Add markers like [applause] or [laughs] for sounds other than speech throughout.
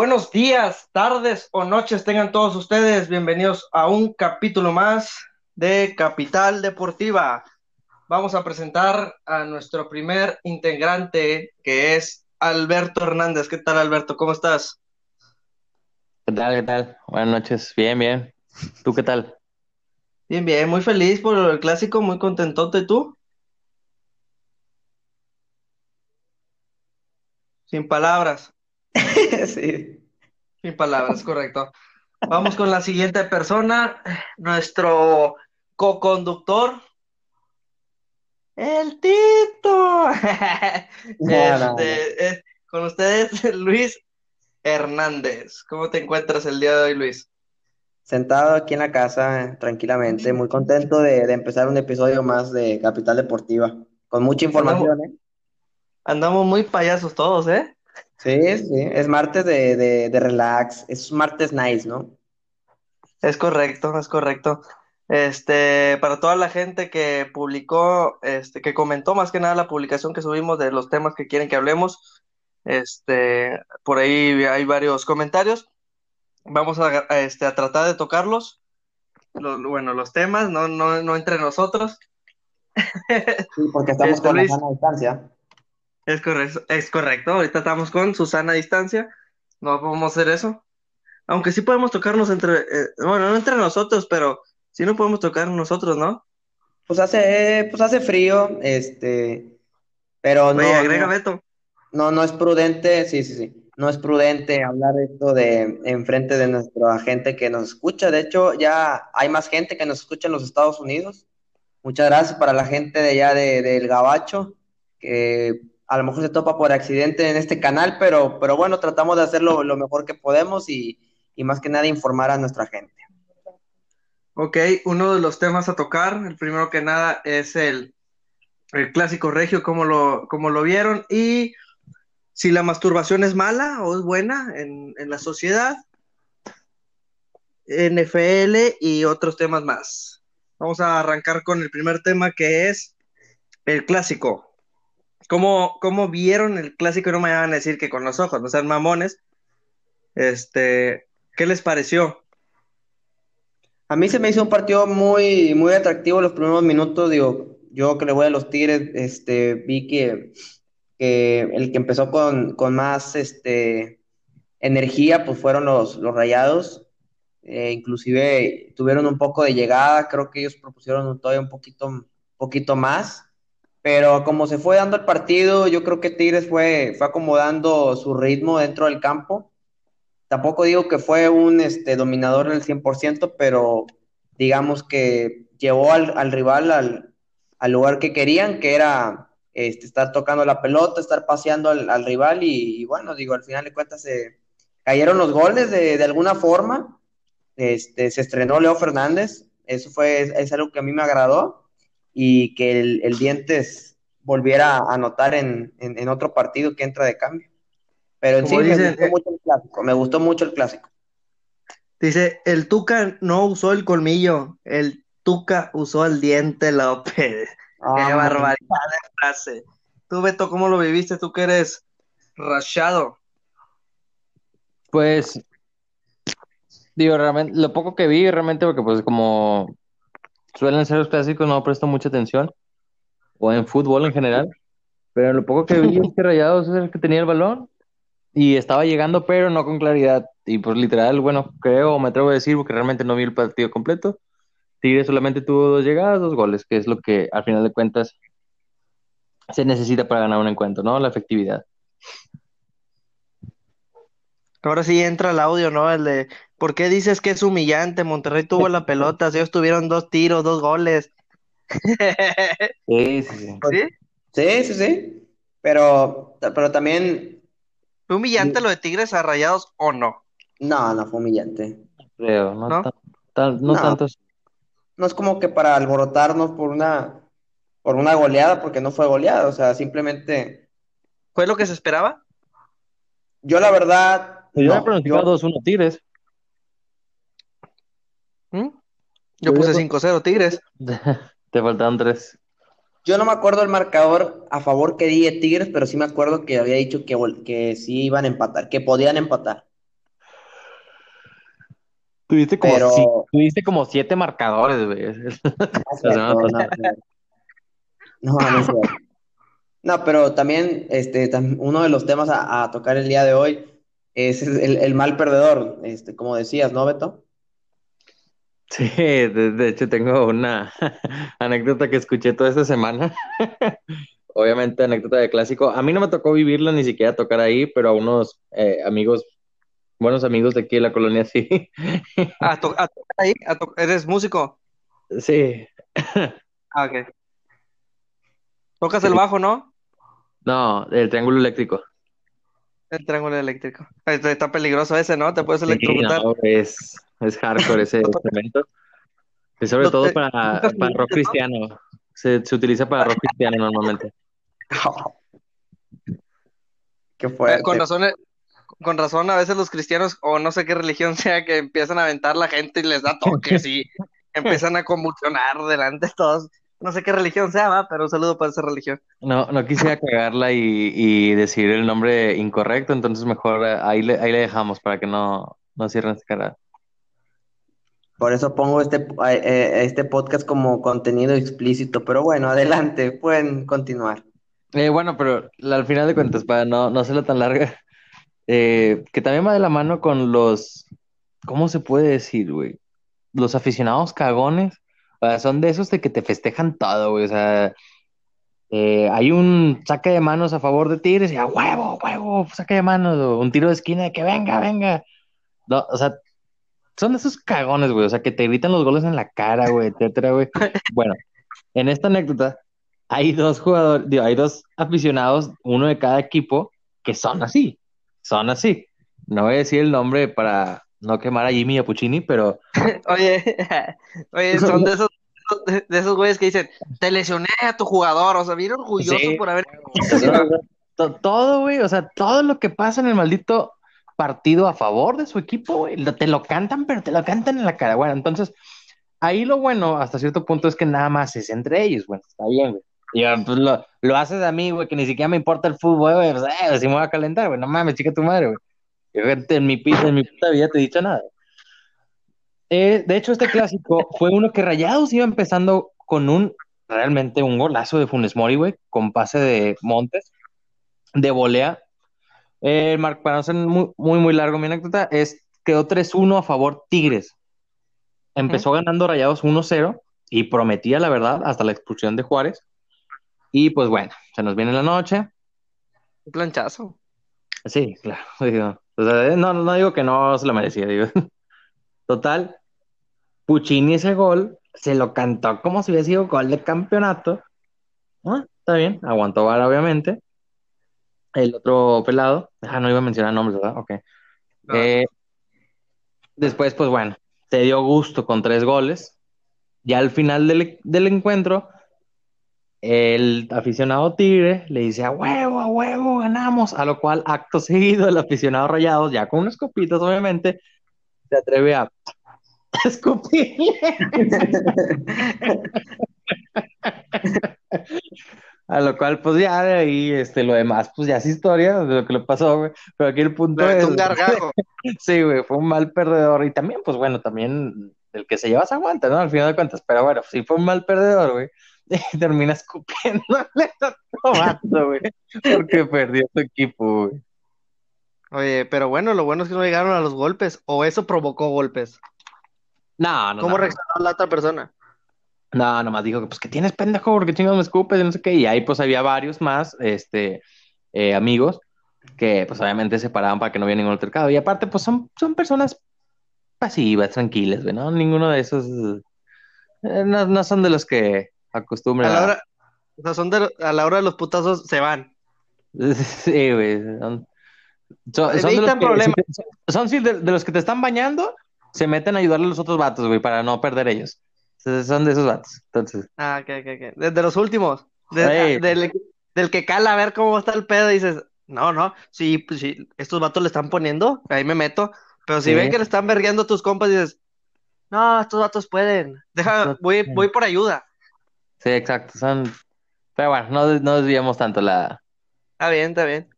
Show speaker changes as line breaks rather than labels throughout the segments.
Buenos días, tardes o noches tengan todos ustedes. Bienvenidos a un capítulo más de Capital Deportiva. Vamos a presentar a nuestro primer integrante, que es Alberto Hernández. ¿Qué tal, Alberto? ¿Cómo estás?
¿Qué tal? ¿Qué tal? Buenas noches. Bien, bien. ¿Tú qué tal?
Bien, bien. Muy feliz por el clásico, muy contentote. ¿Tú? Sin palabras. [laughs]
Sí.
Sin palabras, correcto. Vamos con la siguiente persona, nuestro co-conductor, el Tito.
No, [laughs]
Este, con ustedes, Luis Hernández. ¿Cómo te encuentras el día de hoy, Luis?
Sentado aquí en la casa, tranquilamente, muy contento de, de empezar un episodio más de Capital Deportiva, con mucha información, ¿eh?
Andamos muy payasos todos, ¿eh?
Sí, sí, es martes de, de, de relax, es martes nice, ¿no?
Es correcto, es correcto. Este, para toda la gente que publicó, este, que comentó más que nada la publicación que subimos de los temas que quieren que hablemos, este, por ahí hay varios comentarios. Vamos a, a, este, a tratar de tocarlos. Lo- bueno, los temas, no, no, no entre nosotros.
Sí, porque [laughs] estamos
Este,
con la
Luis.
sana distancia.
Es correcto, es correcto. Ahorita estamos con Susana a distancia. No podemos hacer eso. Aunque sí podemos tocarnos entre, eh, bueno, no entre nosotros, pero sí no podemos tocar nosotros, ¿no?
Pues hace, pues hace frío, este, pero no,
Oye, agrega
no,
Beto.
no, no es prudente, sí, sí, sí, no es prudente hablar de esto de enfrente de nuestra gente que nos escucha. De hecho, ya hay más gente que nos escucha en los Estados Unidos. Muchas gracias para la gente de allá de, del Gabacho, que a lo mejor se topa por accidente en este canal, pero, pero bueno, tratamos de hacerlo lo mejor que podemos y, más que nada informar a nuestra gente.
Ok, uno de los temas a tocar, el primero que nada es el, clásico regio, cómo lo, cómo lo vieron, y si la masturbación es mala o es buena en, en la sociedad, NFL y otros temas más. Vamos a arrancar con el primer tema que es el clásico. ¿Cómo, cómo vieron el clásico? No me van a decir que con los ojos, no sean mamones. Este, ¿qué les pareció?
A mí se me hizo un partido muy, muy atractivo los primeros minutos. Digo, yo que le voy a los Tigres, este, vi que, que el que empezó con, con más este, energía, pues fueron los, los Rayados. Eh, inclusive tuvieron un poco de llegada, creo que ellos propusieron todavía un poquito, poquito más. Pero como se fue dando el partido, yo creo que Tigres fue, fue acomodando su ritmo dentro del campo. Tampoco digo que fue un este, dominador del 100%, pero digamos que llevó al, al rival al, al, lugar que querían, que era este, estar tocando la pelota, estar paseando al, al rival y, bueno, digo, al final de cuentas se cayeron los goles de, de alguna forma. Este, se estrenó Leo Fernández, eso fue, es algo que a mí me agradó y que el, el Dientes volviera a anotar en, en, en otro partido que entra de cambio. Pero en
Como
sí me gustó
eh,
mucho el clásico, me gustó mucho el clásico.
Dice, el Tuca no usó el colmillo, el Tuca usó el diente López. [laughs] Qué
Ah,
barbaridad de frase. Tú, Beto, ¿cómo lo viviste? Tú que eres rachado.
Pues, digo, realmente, lo poco que vi, realmente, porque pues como suelen ser los clásicos, no presto mucha atención, o en fútbol en general, pero lo poco que vi es que Rayados es el que tenía el balón y estaba llegando, pero no con claridad. Y pues literal, bueno, creo, me atrevo a decir, porque realmente no vi el partido completo. Tigre solamente tuvo dos llegadas, dos goles, que es lo que al final de cuentas se necesita para ganar un encuentro, ¿no? La efectividad.
Ahora sí entra el audio, ¿no? El de, ¿por qué dices que es humillante? Monterrey tuvo la pelota, ellos tuvieron dos tiros, dos goles. [laughs]
Sí, sí, sí.
¿Sí?
Sí, sí, sí. Pero, pero también,
¿Fue humillante lo de Tigres a Rayados o no?
no, no fue humillante.
Creo, no,
¿No?
tan- tan- no
No.
tanto.
No es como que para alborotarnos por una, por una goleada, porque no fue goleada. O sea, simplemente,
¿Fue lo que se esperaba?
yo la verdad,
yo
no,
pronosticado
yo-
2-1 Tigres.
¿Mm? Yo
Yo
puse
digo-
5-0 Tigres. [laughs]
Te faltaron tres.
yo no me acuerdo el marcador a favor que di de Tigres, pero sí me acuerdo que había dicho que, que sí iban a empatar, que podían empatar.
Tuviste como,
Pero-
si- tuviste como siete marcadores, güey. [laughs]
No no, no, no, no es cierto. No, pero también este, uno de los temas a, a tocar el día de hoy es el, el mal perdedor, este, como decías, ¿no, Beto?
Sí, de, de hecho tengo una [laughs] anécdota que escuché toda esta semana. [laughs] Obviamente anécdota de clásico. A mí no me tocó vivirla ni siquiera tocar ahí, pero a unos eh, amigos, buenos amigos de aquí de la colonia sí.
¿A, to- a tocar ahí? ¿A to- ¿Eres músico?
Sí. [laughs]
Ah, ok. Tocas el bajo, ¿no?
No, el triángulo eléctrico.
El triángulo eléctrico. Está, está peligroso ese, ¿no? Te puedes
Sí,
electrocutar.
no, es, es hardcore ese [laughs] instrumento. Y sobre
No
todo
te-
para, para rock cristiano. Se, se utiliza para rock cristiano normalmente. [laughs]
Qué
Eh,
fuerte.
con razón, eh, con razón, a veces los cristianos, o no sé qué religión [laughs] sea, que empiezan a aventar la gente y les da toques y empiezan a convulsionar delante de todos. No sé qué religión sea, ¿va? pero un saludo para esa religión.
No, no quisiera cagarla y, y decir el nombre incorrecto, entonces mejor eh, ahí le, ahí le dejamos para que no, no cierren esa cara.
Por eso pongo este, eh, eh, este podcast como contenido explícito, pero bueno, adelante, pueden continuar.
Eh, bueno, pero al final de cuentas, para no, no hacerla tan larga, [laughs] eh, que también va de la mano con los, ¿cómo se puede decir, güey? Los aficionados cagones, o sea, son de esos de que te festejan todo, güey, o sea, eh, hay un saque de manos a favor de Tigres y a huevo, huevo, saque de manos, o un tiro de esquina de que venga, venga. No, o sea, son de esos cagones, güey, o sea, que te gritan los goles en la cara, güey, etcétera, güey. [laughs] Bueno, en esta anécdota hay dos jugadores, digo, hay dos aficionados, uno de cada equipo, que son así, son así. No voy a decir el nombre para no quemar a Jimmy y a Puccini, pero [laughs]
Oye, [laughs] oye, [laughs] son de esos, de, de esos güeyes que dicen, te lesioné a tu jugador, o sea, bien orgulloso
Sí.
por haber...
to- todo, güey, o sea, todo lo que pasa en el maldito partido a favor de su equipo, güey, te lo cantan, pero te lo cantan en la cara. Bueno, entonces, ahí lo bueno hasta cierto punto es que nada más es entre ellos, bueno, está bien, güey. Y ah, pues lo, lo haces a mí, güey, que ni siquiera me importa el fútbol, güey, pues, eh, si me voy a calentar, güey, no mames, chica tu madre, güey. En mi, pi- en mi puta vida te he dicho nada. Eh, de hecho, este clásico fue uno que Rayados iba empezando con un, realmente un golazo de Funes Mori, güey, con pase de Montes, de volea. Eh, para no ser muy, muy, muy largo mi anécdota, es, quedó 3-1 a favor Tigres. Empezó ganando Rayados 1-0 y prometía, la verdad, hasta la expulsión de Juárez. Y pues bueno, se nos viene la noche.
Un planchazo.
Sí, claro. [laughs] o sea, no, no digo que no se lo merecía, digo. [laughs] Total, Puccini ese gol se lo cantó como si hubiera sido gol de campeonato. Ah, está bien, aguantó vara, obviamente. El otro pelado, ah, no iba a mencionar nombres, ¿verdad? Ok.
No.
Eh, después, pues bueno, se dio gusto con tres goles. Ya al final del, del encuentro, el aficionado Tigre le dice a huevo, a huevo, ganamos. A lo cual, acto [laughs] seguido, el aficionado Rayados, ya con unas copitas, obviamente, se atreve a [laughs] escupirle. A lo cual, pues ya de ahí, este, lo demás, pues ya es historia de lo que le pasó, güey. Pero aquí el punto
Pero
es.
un gargajo. [laughs]
Sí, güey, fue un mal perdedor. Y también, pues bueno, también el que se lleva se aguanta, ¿no? Al final de cuentas. Pero bueno, sí fue un mal perdedor, güey. [laughs] Termina escupiéndole [laughs] a otro vato, güey. Porque perdió su equipo, güey.
Oye, pero bueno, lo bueno es que no llegaron a los golpes, o eso provocó golpes.
No, no,
¿Cómo
no.
reaccionó la otra persona?
No, nomás dijo que pues que tienes pendejo, porque chingados me escupes y no sé qué. Y ahí pues había varios más, este, eh, amigos que pues obviamente se paraban para que no hubiera ningún altercado. Y aparte pues son, son personas pasivas, tranquilas, güey, ¿no? Ninguno de esos, eh, no, no son de los que
A
acostumbran
la
a...
hora, o sea, son de, a la hora de los putazos se van. [laughs]
Sí, güey. Son, son- son de los que, son, de, de los te están bañando, se meten a ayudarle a los otros vatos, güey, para no perder ellos. Entonces, Son de esos vatos. Entonces,
Ah, ok, ok, ok. Desde los últimos. De-
Sí.
del, del que cala a ver cómo está el pedo y dices, no, no, sí, pues sí, estos vatos le están poniendo, ahí me meto. Pero si
Sí.
ven que le están vergueando a tus compas, dices, no, estos vatos pueden. Deja, voy, voy por ayuda.
Sí, exacto. Son, Pero bueno, no, no desviamos tanto la...
Está bien, está bien.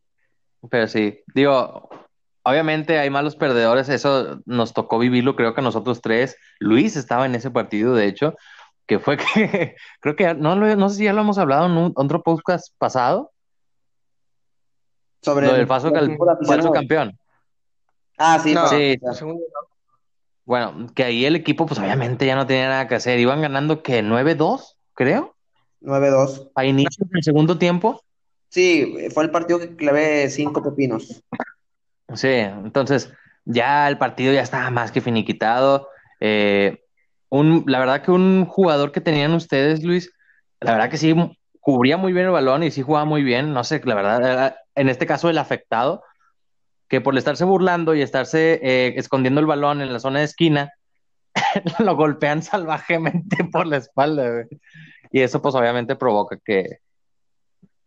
Pero sí, digo, obviamente hay malos perdedores, eso nos tocó vivirlo, creo que a nosotros tres. Luis estaba en ese partido, de hecho, que fue [laughs] que, creo que, no, lo- no sé si ya lo hemos hablado en un, otro podcast pasado,
Sobre
lo del
el-
falso,
el
falso campeón.
Ah, sí,
No,
Sí.
segundo,
Bueno, que ahí el equipo, pues obviamente ya no tenía nada que hacer, iban ganando que 9-2, creo,
9-2.
a inicios del segundo tiempo.
Sí, fue el partido que clavé cinco pepinos.
Sí, entonces ya el partido ya estaba más que finiquitado. Eh, un, la verdad que un jugador que tenían ustedes, Luis, la verdad que sí cubría muy bien el balón y sí jugaba muy bien. No sé, la verdad, en este caso el afectado, que por estarse burlando y estarse eh, escondiendo el balón en la zona de esquina, [laughs] lo golpean [laughs] salvajemente por la espalda, güey. Y eso pues obviamente provoca que,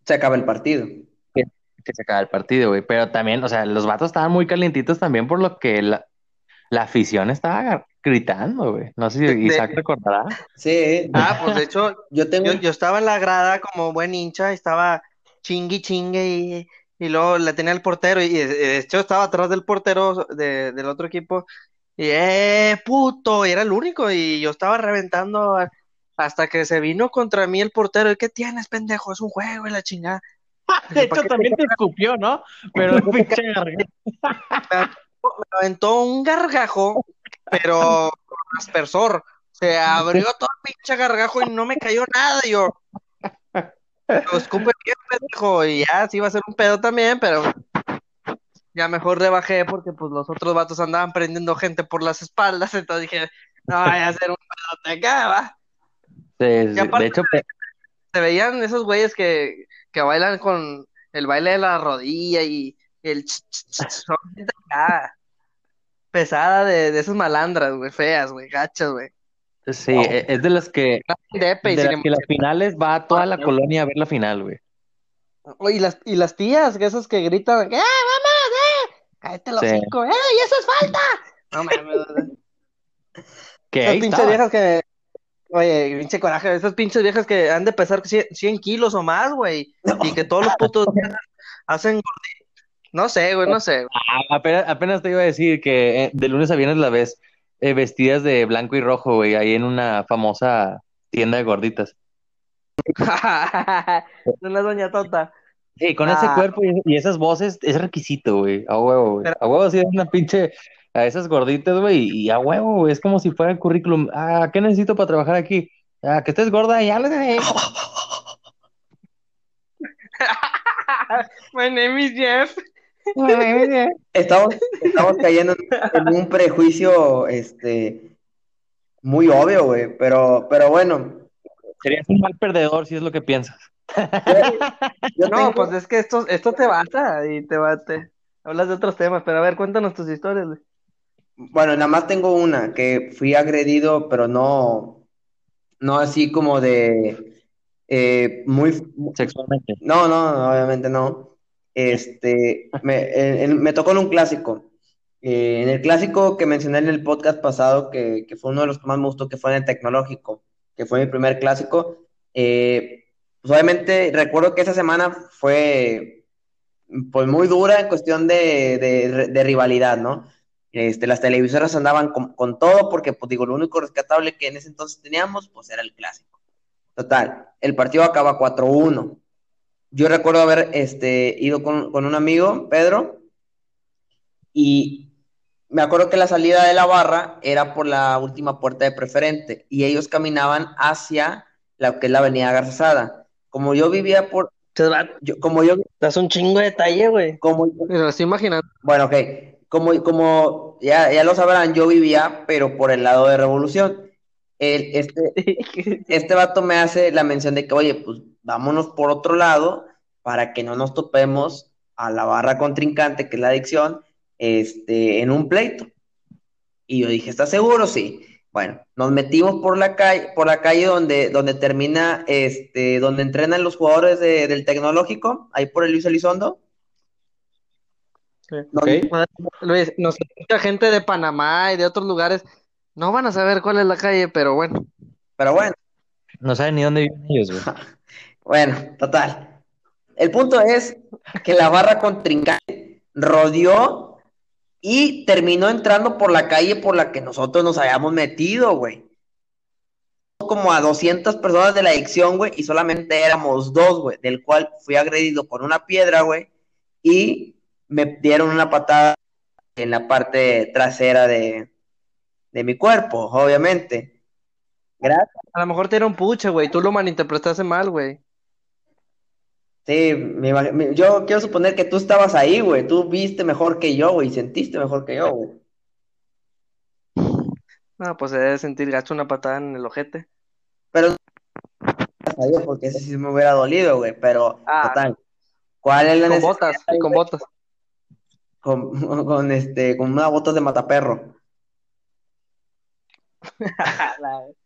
Se acaba el partido.
que se acabe el partido, güey. Pero también, o sea, los vatos estaban muy calientitos también por lo que la, la afición estaba gritando, güey. No sé si
De-
Isaac recordará.
Sí,
Ah, pues de hecho,
yo tengo.
yo, yo estaba en la grada como buen hincha, estaba chingue chingue y, y luego le tenía el portero y de- de hecho estaba atrás del portero de- del otro equipo y ¡eh, puto! Y era el único y yo estaba reventando a- hasta que se vino contra mí el portero y ¿qué tienes, pendejo? Es un juego y la chingada.
De hecho, también te escupió, ¿no? Pero [laughs] pinche garganta.
Me aventó un gargajo, pero con aspersor. Se abrió todo el pinche gargajo y no me cayó nada. Yo, lo escupe bien, pendejo. Y ya, sí iba a ser un pedo también, pero ya mejor rebajé porque pues los otros vatos andaban prendiendo gente por las espaldas. Entonces dije, no vaya a ser un pedo acá, va.
De hecho,
Se veían esos güeyes que, que bailan con el baile de la rodilla y el ch, ch, ch, son gente acá, pesada de, de esas malandras, güey, feas, güey, gachas, güey.
sí, e- es de las que,
Depe,
de las que las finales va toda la colonia a ver la final, güey.
embargo- y las, y las tías, que esas que gritan, ¡eh, vamos, eh! Cállate los
Sí.
hocico, ¡eh, y eso es falta! No mames. [laughs]
Que ahí
pinches viejas que, oye, pinche coraje, esas pinches viejas que han de pesar 100, 100 kilos o más, güey, y que todos los putos hacen, no sé, güey, no sé.
Ah, apenas, apenas te iba a decir que eh, de lunes a viernes la ves eh, vestidas de blanco y rojo, güey, ahí en una famosa tienda de gorditas. [laughs]
La doña Tota.
Sí, con ese
Ah.
cuerpo y, esas voces es requisito, güey. A huevo, güey. A huevo sí es una pinche a esas gorditas, güey, y a huevo, güey. Es como si fuera el currículum. Ah, ¿qué necesito para trabajar aquí? Ah, que estés gorda y háblale. [laughs]
My name is Jeff.
Estamos, estamos cayendo en, un prejuicio este, muy obvio, güey. Pero, pero bueno,
Serías un mal perdedor si es lo que piensas.
yo
No,
tengo-
pues es que esto, esto te basta y te bate. Hablas de otros temas, pero a ver, cuéntanos tus historias, güey.
Bueno, nada más tengo una, que fui agredido, pero no, no así como de eh, muy,
Sexualmente.
no, no, obviamente no. Este, me, tocó en un clásico. Eh, en el clásico que mencioné en el podcast pasado, que, que fue uno de los que más me gustó, que fue en el tecnológico, que fue mi primer clásico. eh, pues obviamente recuerdo que esa semana fue pues muy dura en cuestión de, de- de rivalidad, ¿no? Este, las televisoras andaban con, con todo porque, pues digo, lo único rescatable que en ese entonces teníamos, pues era el clásico. Total, el partido acaba 4-1. Yo recuerdo haber este, ido con, con un amigo, Pedro, y me acuerdo que la salida de la barra era por la última puerta de preferente y ellos caminaban hacia la que es la avenida Garzazada. Como yo vivía por, yo- como yo,
das un chingo de detalle, güey.
como,
Me lo estoy imaginando.
bueno, ok. Como, como ya, ya lo sabrán, yo vivía, pero por el lado de Revolución. El, este, [laughs] este vato me hace la mención de que, oye, pues vámonos por otro lado para que no nos topemos a la barra contrincante, que es la adicción, este, en un pleito. Y yo dije, ¿estás seguro? Sí. Bueno, nos metimos por la calle, por la calle donde, donde termina, este, donde entrenan los jugadores de- del tecnológico, ahí por el Luis Elizondo.
Sí.
Donde-
Luis, nos escucha gente de Panamá y de otros lugares. No van a saber cuál es la calle, pero bueno.
Pero bueno.
No saben ni dónde viven ellos, güey. [laughs]
Bueno, total. El punto es que la barra contrincante rodeó y terminó entrando por la calle por la que nosotros nos habíamos metido, güey. Como a 200 personas de la adicción, güey, y solamente éramos dos, güey, del cual fui agredido con una piedra, güey, y me dieron una patada en la parte trasera de, de mi cuerpo, obviamente. Gracias.
A lo mejor te era un puche, güey. Tú lo malinterpretaste mal, güey.
Sí, me yo quiero suponer que tú estabas ahí, güey. Tú viste mejor que yo, güey, y sentiste mejor que yo, güey.
No, pues se debe sentir gacho una patada en el ojete.
Pero porque ese sí me hubiera dolido, güey. Pero,
Ah.
total. ¿Cuál es la
Con
necesidad,
botas, con botas.
Con, [laughs] con, este, con unas botas de mataperro. [laughs]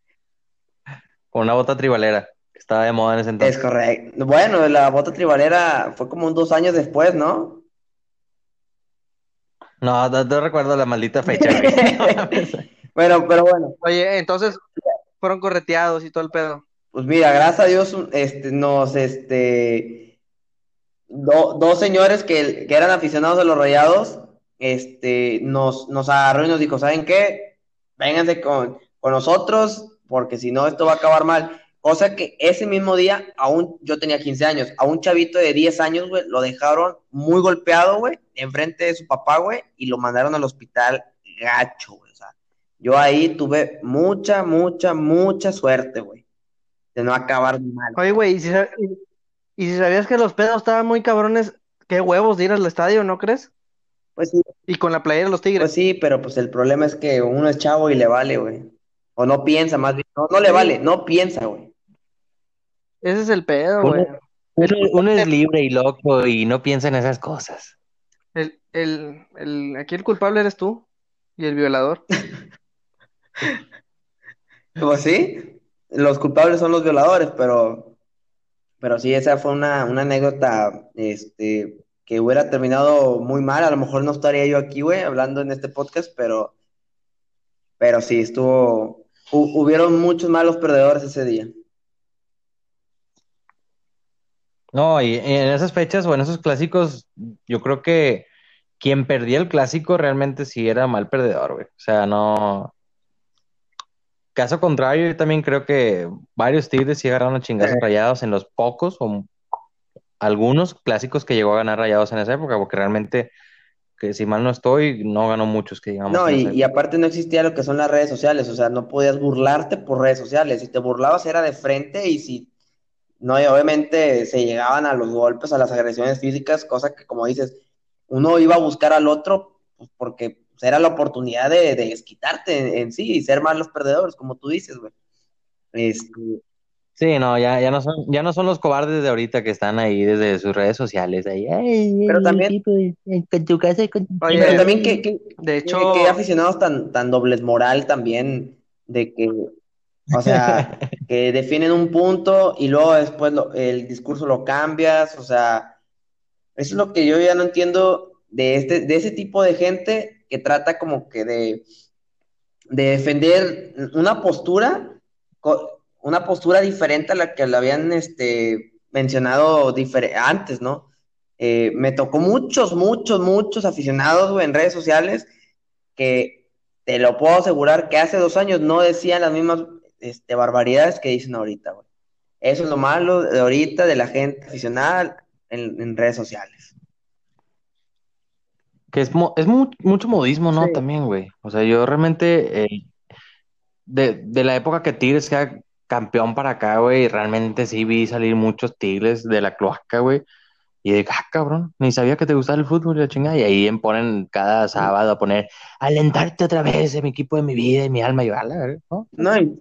Con una bota tribalera, que estaba de moda en ese
Es
entonces.
correcto. Bueno, la bota tribalera fue como un dos años después, ¿no?
No, no, no recuerdo la maldita fecha.
Bueno, [laughs] pero bueno.
Oye, entonces fueron correteados y todo el pedo.
Pues mira, gracias a Dios, este, nos, este, do- dos señores que, que eran aficionados a los Rayados, este, nos, nos agarró y nos dijo, ¿saben qué? Vénganse con, con nosotros, porque si no, esto va a acabar mal. Cosa que ese mismo día, aún yo tenía 15 años, a un chavito de 10 años, güey, lo dejaron muy golpeado, güey, enfrente de su papá, güey, y lo mandaron al hospital gacho, güey. O sea, yo ahí tuve mucha, mucha, mucha suerte, güey, de no acabar mal.
Oye, güey, y si, y- si sabías que los pedos estaban muy cabrones, qué huevos de ir al estadio, ¿no crees?
Pues sí,
Y con la playera de los Tigres.
pues sí, pero pues el problema es que uno es chavo y le vale, güey. O no piensa, más bien. No, no le vale, no piensa, güey.
Ese es el pedo,
Uno,
güey.
uno- uno es libre y loco y no piensa en esas cosas.
El, el, el, aquí el culpable eres tú y el violador. [laughs]
Pues sí, los culpables son los violadores, pero, pero sí, esa fue una, una anécdota, este, que hubiera terminado muy mal. A lo mejor no estaría yo aquí, güey, hablando en este podcast, pero, pero sí, estuvo, hu- hubieron muchos malos perdedores ese día.
No, y en esas fechas o en esos clásicos, yo creo que quien perdía el clásico realmente sí era mal perdedor, güey. O sea, no. Caso contrario, yo también creo que varios Tigres sí agarraron a chingazos rayados en los pocos o algunos clásicos que llegó a ganar rayados en esa época, porque realmente, que si mal no estoy, no ganó muchos que digamos.
No, y, aparte no existía lo que son las redes sociales, o sea, no podías burlarte por redes sociales. Si te burlabas era de frente y si no, y obviamente se llegaban a los golpes, a las agresiones físicas, cosa que como dices, uno iba a buscar al otro pues, porque era la oportunidad de, de desquitarte en, en sí y ser más los perdedores, como tú dices, güey. Este,
Sí, no, ya, ya no son, ya no son los cobardes de ahorita que están ahí desde sus redes sociales, ahí, "Ay,
Pero
ay,
también-
con tu casa y con tu
Oye,
pero también que, que,
De
que,
hecho,
que aficionados tan, tan dobles moral también, de que, o sea, [laughs] que definen un punto y luego después lo- el discurso lo cambias, o sea, eso es lo que yo ya no entiendo de este, de ese tipo de gente que trata como que de, de defender una postura, una postura diferente a la que le habían este, mencionado antes, ¿no? Eh, me tocó muchos, muchos, muchos aficionados, en redes sociales que te lo puedo asegurar que hace dos años no decían las mismas este, barbaridades que dicen ahorita, güey. Eso es lo malo de ahorita de la gente aficionada en redes sociales.
Que es, mo- es mu- mucho modismo, ¿no?
Sí.
También, güey. O sea, yo realmente, eh, de, de la época que Tigres sea campeón para acá, güey, realmente sí vi salir muchos Tigres de la cloaca, güey. Y de, ah, cabrón, ni sabía que te gustaba el fútbol y la chingada. Y ahí ponen cada sábado a poner, alentarte otra vez en mi equipo de mi vida y mi alma. Y yo, "A la verga", ¿no?
No, y-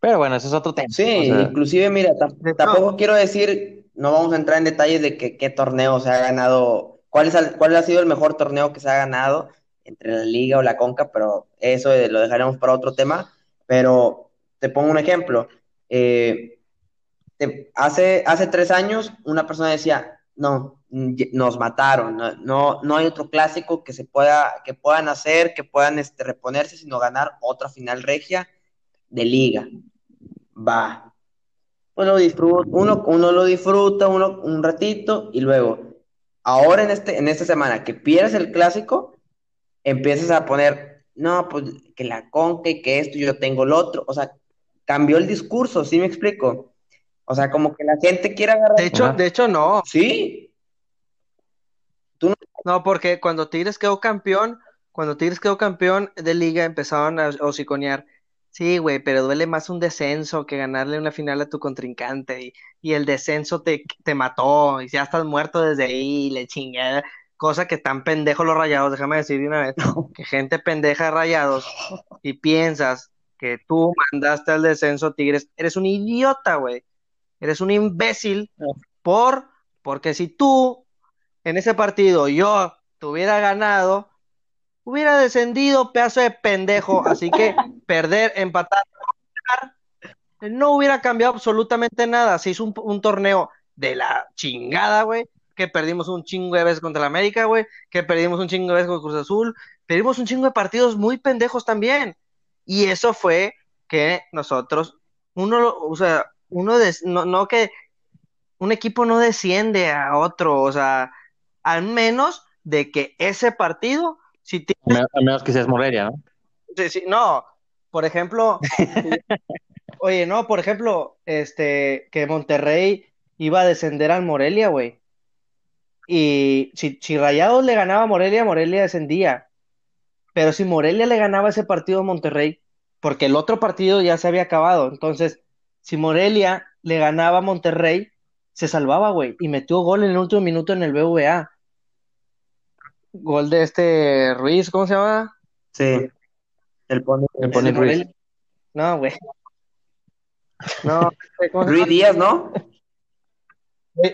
Pero bueno, eso es otro tema.
sí,
O sea,
inclusive, mira, tampoco quiero decir, no vamos a entrar en detalles de que, qué torneo se ha ganado, cuál es, cuál ha sido el mejor torneo que se ha ganado entre la Liga o la Conca, pero eso eh, lo dejaremos para otro tema. Pero te pongo un ejemplo. Eh, hace, hace tres años una persona decía, no, nos mataron, no, no, no hay otro clásico que se pueda, que puedan hacer, que puedan este, reponerse, sino ganar otra final regia de liga. Va. disfruta, uno, uno lo disfruta uno un ratito y luego, ahora en este, en esta semana que pierdes el clásico, empiezas a poner, no, pues que la conca y que esto, yo tengo lo otro, o sea, cambió el discurso, ¿sí me explico? O sea, como que la gente quiere agarrar.
De hecho,
Ajá.
de hecho no.
Sí,
No, porque cuando Tigres quedó campeón, cuando Tigres quedó campeón de liga, empezaron a hociconear. Sí, güey, pero duele más un descenso que ganarle una final a tu contrincante. Y, y el descenso te, te mató, y ya estás muerto desde ahí, y le chingada. Cosa que tan pendejos los rayados, déjame decir de una vez, [laughs] que gente pendeja de rayados, y piensas que tú mandaste al descenso Tigres, eres un idiota, güey. Eres un imbécil por, porque si tú en ese partido yo te hubiera ganado, hubiera descendido, pedazo de pendejo. Así que perder, empatar, no hubiera cambiado absolutamente nada. Se hizo un, un torneo de la chingada, güey. Que perdimos un chingo de veces contra la América, güey. Que perdimos un chingo de veces con Cruz Azul. Perdimos un chingo de partidos muy pendejos también. Y eso fue que nosotros, uno, o sea, uno, no, no que un equipo no desciende a otro, o sea, al menos de que ese partido, si ti-
A menos, que seas Morelia, ¿no?
si- si- no, por ejemplo, oye, no, por ejemplo, este, que Monterrey iba a descender al Morelia, güey, y si, Rayados le ganaba a Morelia, Morelia descendía, pero si Morelia le ganaba ese partido a Monterrey, porque el otro partido ya se había acabado, entonces, si Morelia le ganaba a Monterrey, se salvaba, güey, y metió gol en el último minuto en el BVA. Gol de este Ruiz, ¿cómo se llama?
sí. El pone,
El Pony
De
Ruiz.
No, güey. [laughs] No, ¿cómo se
Ruiz? Díaz, ¿no?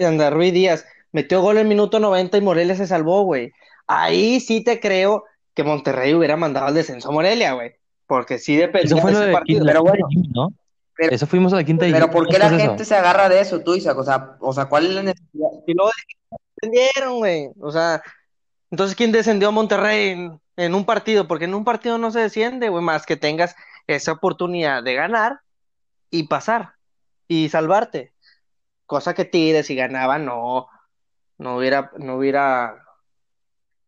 Anda, Ruiz Díaz. Metió gol en el minuto 90 y Morelia se salvó, güey. Ahí sí te creo que Monterrey hubiera mandado al descenso a Morelia, güey. Porque sí dependía
Eso fue
de
lo
ese
de
partido.
quinta,
Pero bueno.
Eso fuimos a la quinta de
Pero ¿por qué
¿cómo
la
es eso?
gente se agarra de eso, tú, Isaac? O sea, o sea, ¿cuál es la necesidad?
Y luego descendieron, güey. O sea, entonces, ¿quién descendió a Monterrey en, un partido? Porque en un partido no se desciende, güey, más que tengas esa oportunidad de ganar y pasar y salvarte. Cosa que Tigres, si ganaba, no, no hubiera, no hubiera,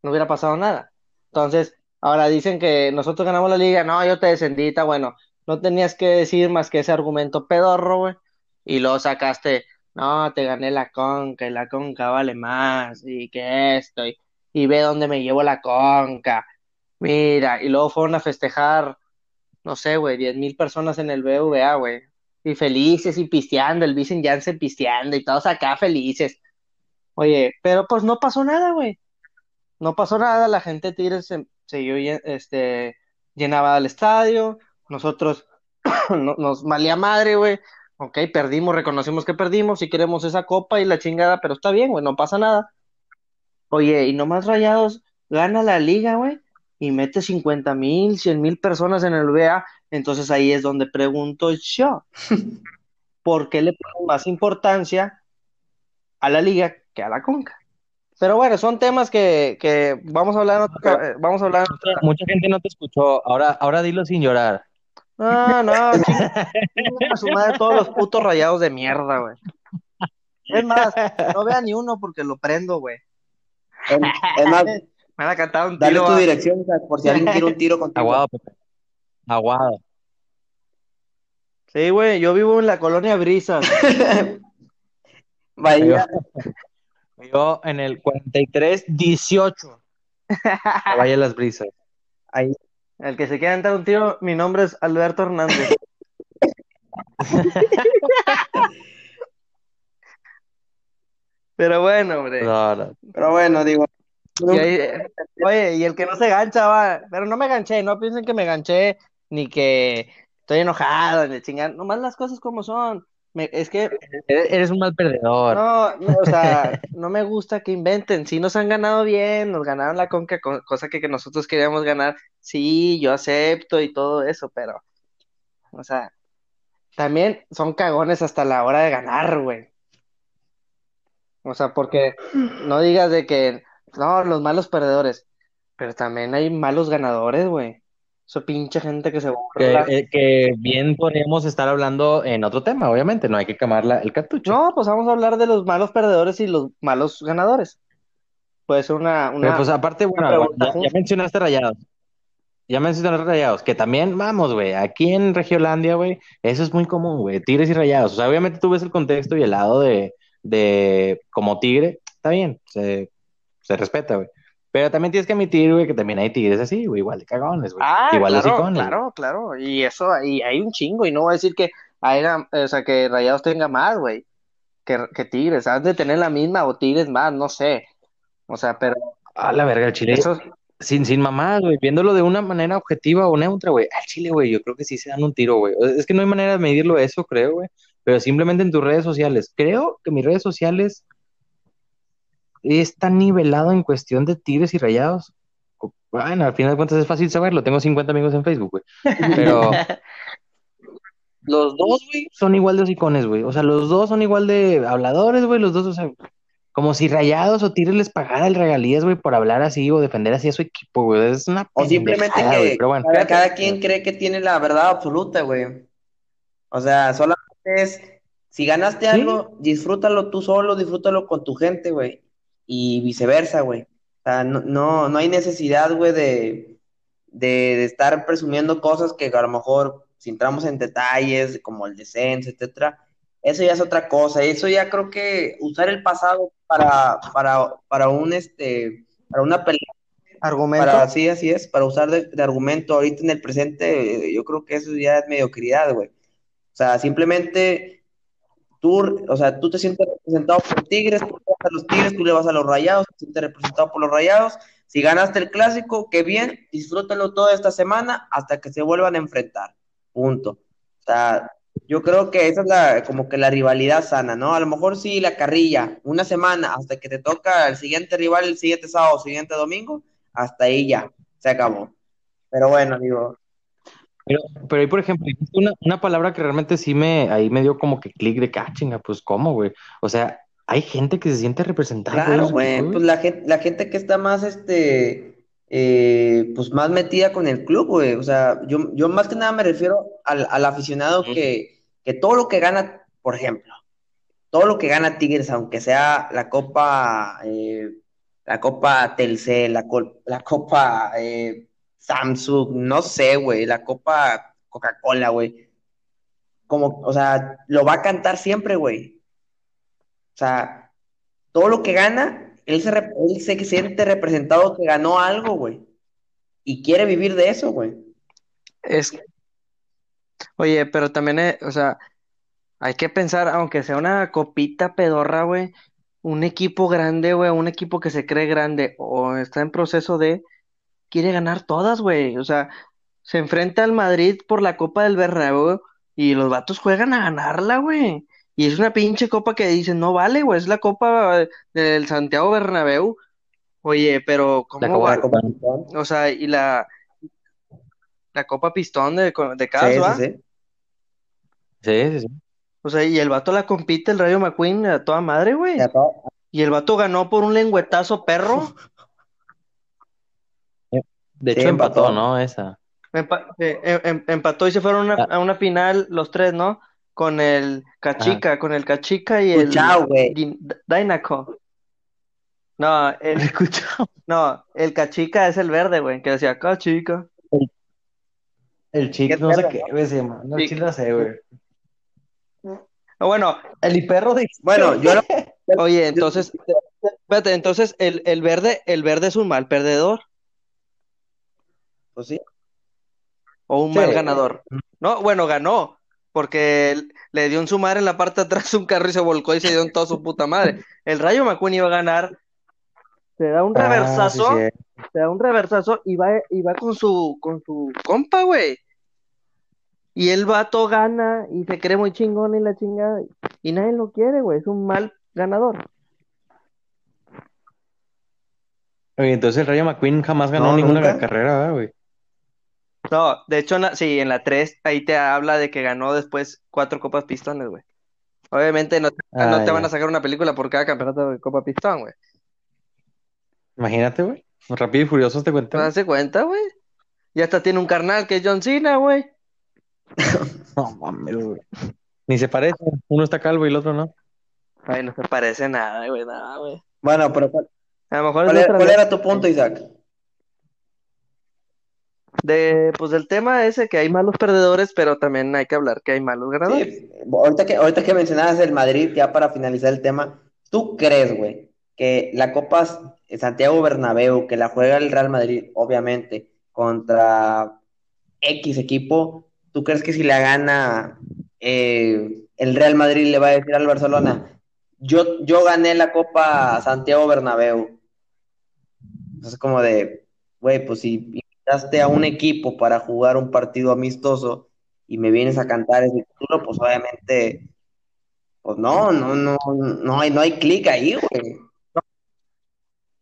no hubiera pasado nada. Entonces, ahora dicen que nosotros ganamos la liga, no, yo te descendí, bueno. No tenías que decir más que ese argumento pedorro, güey. Y luego sacaste, no, te gané la conca, y la conca vale más, y que esto, y, y ve dónde me llevo la conca. Mira, y luego fueron a festejar, no sé, güey, diez mil personas en el BVA, güey. Y felices y pisteando, el Vicen Janssen pisteando y todos acá felices. Oye, pero pues no pasó nada, güey. No pasó nada, la gente de Tigres se, siguió este, llenaba el estadio, nosotros [clears throat] no- nos valía madre, güey. Ok, perdimos, reconocimos que perdimos, si queremos esa copa y la chingada, pero está bien, güey, no pasa nada. Oye, y nomás Rayados gana la liga, güey, y mete 50 mil, 100 mil personas en el VA, entonces ahí es donde pregunto yo, [laughs] ¿por qué le ponen más importancia a la liga que a la Conca? Pero bueno, son temas que, que vamos a hablar en otra- eh, vamos a hablar en otra-
Mucha gente no te escuchó. Ahora, ahora dilo sin llorar.
No, no, [laughs] a su madre todos los putos rayados de mierda, güey. Es más, no vea ni uno porque lo prendo, güey.
Es, es más,
Me van a cantar un
dale
tiro.
tu
va.
dirección, por si alguien quiere un tiro contigo. [laughs]
Aguado, Pepe. Aguado.
Sí, güey, yo vivo en la colonia Brisas. [laughs]
Vaya, [laughs]
Yo en el 43-18. Vaya las brisas.
ahí.
El que se quiera entrar un tiro, mi nombre es Alberto Hernández. Pero bueno, hombre.
No, no.
Pero bueno, digo.
Y ahí, oye, y el que no se gancha va, pero no me ganché, no piensen que me ganché, ni que estoy enojado, ni chingar, nomás las cosas como son. Me- es que
Eres, un mal perdedor.
no, no, o sea, [laughs] no me gusta que inventen. Si nos han ganado bien, nos ganaron la conca, co- cosa que, que nosotros queríamos ganar. Sí, yo acepto y todo eso, pero, o sea, también son cagones hasta la hora de ganar, güey. O sea, porque no digas de que, no, los malos perdedores, pero también hay malos ganadores, güey. Esa pinche gente que se
Que,
burla.
eh, que bien podríamos estar hablando en otro tema, obviamente, no hay que quemar la- el cartucho.
No, pues vamos a hablar de los malos perdedores y los malos ganadores. Puede ser una, una...
Pero pues aparte, bueno, ya mencionaste Rayados. Ya mencionaste Rayados, que también, vamos, güey, aquí en Regiolandia, güey, eso es muy común, güey, Tigres y Rayados. O sea, obviamente tú ves el contexto y el lado de, de como Tigre, está bien, se, se respeta, güey. Pero también tienes que admitir, güey, que también hay Tigres así, güey, igual de cagones, güey.
Ah,
igual de
claro,
güey.
claro, claro. Y eso, y hay un chingo. Y no voy a decir que haya, o sea, que Rayados tenga más, güey, que, que Tigres. Han de tener la misma o Tigres más, no sé. O sea, pero
A la verga, el Chile.
eso,
Sin, sin mamás, güey, viéndolo de una manera objetiva o neutra, güey. Al Chile, güey, yo creo que sí se dan un tiro, güey. Es que no hay manera de medirlo eso, creo, güey. Pero simplemente en tus redes sociales. Creo que mis redes sociales está nivelado en cuestión de tigres y rayados. Bueno, al final de cuentas es fácil saberlo. Tengo 50 amigos en Facebook, güey. Pero [laughs] los dos, güey, son igual de hocicones, güey. O sea, los dos son igual de habladores, güey. Los dos, o sea, como si Rayados o Tigres les pagara el regalías, güey, por hablar así o defender así a su equipo, güey. Es una
O simplemente que
güey, pero bueno.
cada, cada quien cree que tiene la verdad absoluta, güey. O sea, solamente es, si ganaste
Sí.
algo, disfrútalo tú solo, disfrútalo con tu gente, güey. Y viceversa, güey. O sea, no, no, no hay necesidad, güey, de, de, de estar presumiendo cosas que a lo mejor, si entramos en detalles, como el descenso, etcétera, eso ya es otra cosa. Eso ya creo que usar el pasado para, para, para un, este, para una pelea
argumento.
para, sí, así es, para usar de, de argumento ahorita en el presente, yo creo que eso ya es mediocridad, güey. O sea, simplemente tú, o sea, tú te sientes representado por Tigres, tú a los Tigres, tú le vas a los Rayados, te representado por los Rayados. Si ganaste el clásico, qué bien, disfrútalo toda esta semana hasta que se vuelvan a enfrentar. Punto. O sea, yo creo que esa es la, como que la rivalidad sana, ¿no? A lo mejor sí la carrilla, una semana hasta que te toca el siguiente rival el siguiente sábado, siguiente domingo, hasta ahí ya, se acabó. Pero bueno, digo,
Pero, pero ahí, por ejemplo, una, una palabra que realmente sí me, ahí me dio como que clic de cachinga, pues, ¿cómo, güey? O sea, hay gente que se siente representada
claro, güey, pues la gente, la gente que está más, este, eh, pues más metida con el club, güey. O sea, yo, yo más que nada me refiero al, al aficionado que, que todo lo que gana, por ejemplo, todo lo que gana Tigres, aunque sea la Copa, eh, la Copa Telcel, la, col- la Copa eh, Samsung, no sé, güey, la Copa Coca-Cola, güey. Como, o sea, lo va a cantar siempre, güey. O sea, todo lo que gana, él se, él se siente representado que ganó algo, güey. Y quiere vivir de eso, güey.
Es, oye, pero también, eh, o sea, hay que pensar, aunque sea una copita pedorra, güey, un equipo grande, güey, un equipo que se cree grande o está en proceso de, quiere ganar todas, güey. O sea, se enfrenta al Madrid por la Copa del Bernabéu y los vatos juegan a ganarla, güey. Y es una pinche copa que dicen, no vale, güey, es la Copa del Santiago Bernabéu. Oye, pero
La
¿cómo
Copa
va?
La Copa Pistón.
O sea, y la, la Copa Pistón de, de
Sí,
Cas,
sí,
¿va?
sí.
Sí, sí, sí.
O sea, y el vato la compite, el Rayo McQueen, a toda madre, güey. Y el vato ganó por un lengüetazo perro. [laughs]
De
Sí,
hecho, empató,
empató.
¿no? Esa.
Empa- eh, em- em- empató y se fueron a una, a una final los tres, ¿no? Con el Cachica, con el Cachica y el
Chao, güey.
Din- Dynaco. No, el, [laughs]
Escucha.
no, el Cachica es el verde, güey, que decía Cachica.
El chico,
Qué
no sé
perro,
qué,
¿no?
se llama. No, sé, güey.
Ah, Bueno,
El hiperro de. [laughs]
Bueno, yo no- [laughs]
oye, entonces, espérate, entonces el, el verde, el verde es un mal perdedor
Pues sí.
o un
Sí.
mal ganador. No, bueno, ganó, porque le dio en su madre en la parte de atrás un carro y se volcó y se dio en toda su puta madre. El Rayo McQueen iba a ganar, se da un
Ah,
reversazo.
sí, sí.
se da un reversazo y va, y va con su, con su compa, güey. Y el vato gana y se cree muy chingón y la chingada. Y nadie lo quiere, güey. Es un mal ganador.
Oye, entonces el Rayo McQueen jamás ganó
No,
ninguna
nunca.
carrera, ¿verdad, güey?
No, de hecho, en la- sí, en la 3 ahí te habla de que ganó después cuatro Copas Pistones, güey. Obviamente no,
Ah,
no te
ya.
van a sacar una película por cada campeonato de Copa Pistón, güey.
Imagínate, güey. Rápido y Furiosos te
¿Te
cuento.
das cuenta, güey? Y hasta tiene un carnal que es John Cena, güey. [laughs]
No mames, güey. Ni se parece. Uno está calvo y el otro no.
Ay, no se parece nada, güey, nada, güey.
Bueno, pero ¿cuál,
A lo mejor
cuál era tu punto, Isaac?
De, pues del tema ese que hay malos perdedores, pero también hay que hablar que hay malos ganadores.
Sí, ahorita que, ahorita que mencionabas el Madrid, ya para finalizar el tema, ¿tú crees, güey, que la Copa Santiago Bernabéu, que la juega el Real Madrid, obviamente, contra X equipo, ¿tú crees que si la gana eh, el Real Madrid le va a decir al Barcelona, yo, yo gané la Copa Santiago Bernabéu? Es como de, güey, pues si invitaste a un equipo para jugar un partido amistoso y me vienes a cantar ese título, pues obviamente, pues no, no, no, no hay, no hay clic ahí, güey.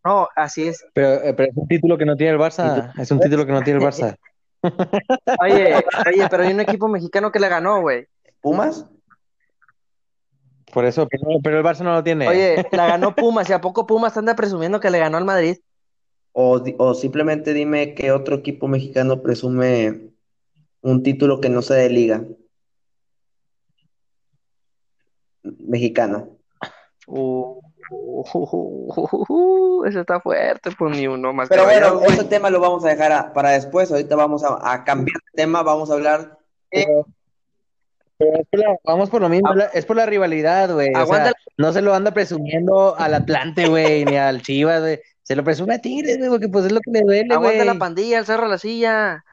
No, así es.
Pero, eh, pero es un título que no tiene el Barça. Es un título que no tiene el Barça. [laughs]
Oye, oye, pero hay un equipo mexicano que le ganó, güey.
¿Pumas?
Por eso, pero, pero el Barça no lo tiene.
Oye, la ganó Pumas, y a poco Pumas anda presumiendo que le ganó al Madrid.
O, o simplemente dime qué otro equipo mexicano presume un título que no sea de liga mexicana.
Uh, uh, uh, uh, eso está fuerte, pues ni uno más
Pero bueno, ese tema lo vamos a dejar a- para después. Ahorita vamos a, a cambiar de tema, vamos a hablar.
Pero es por la- vamos por lo mismo, es la- es por la rivalidad, güey. O sea, no se lo anda presumiendo al Atlante, güey, ni al Chivas, güey. Se lo presume a Tigres, güey, porque pues es lo que le duele,
Aguanta la
güey.
pandilla, el cerro de la silla.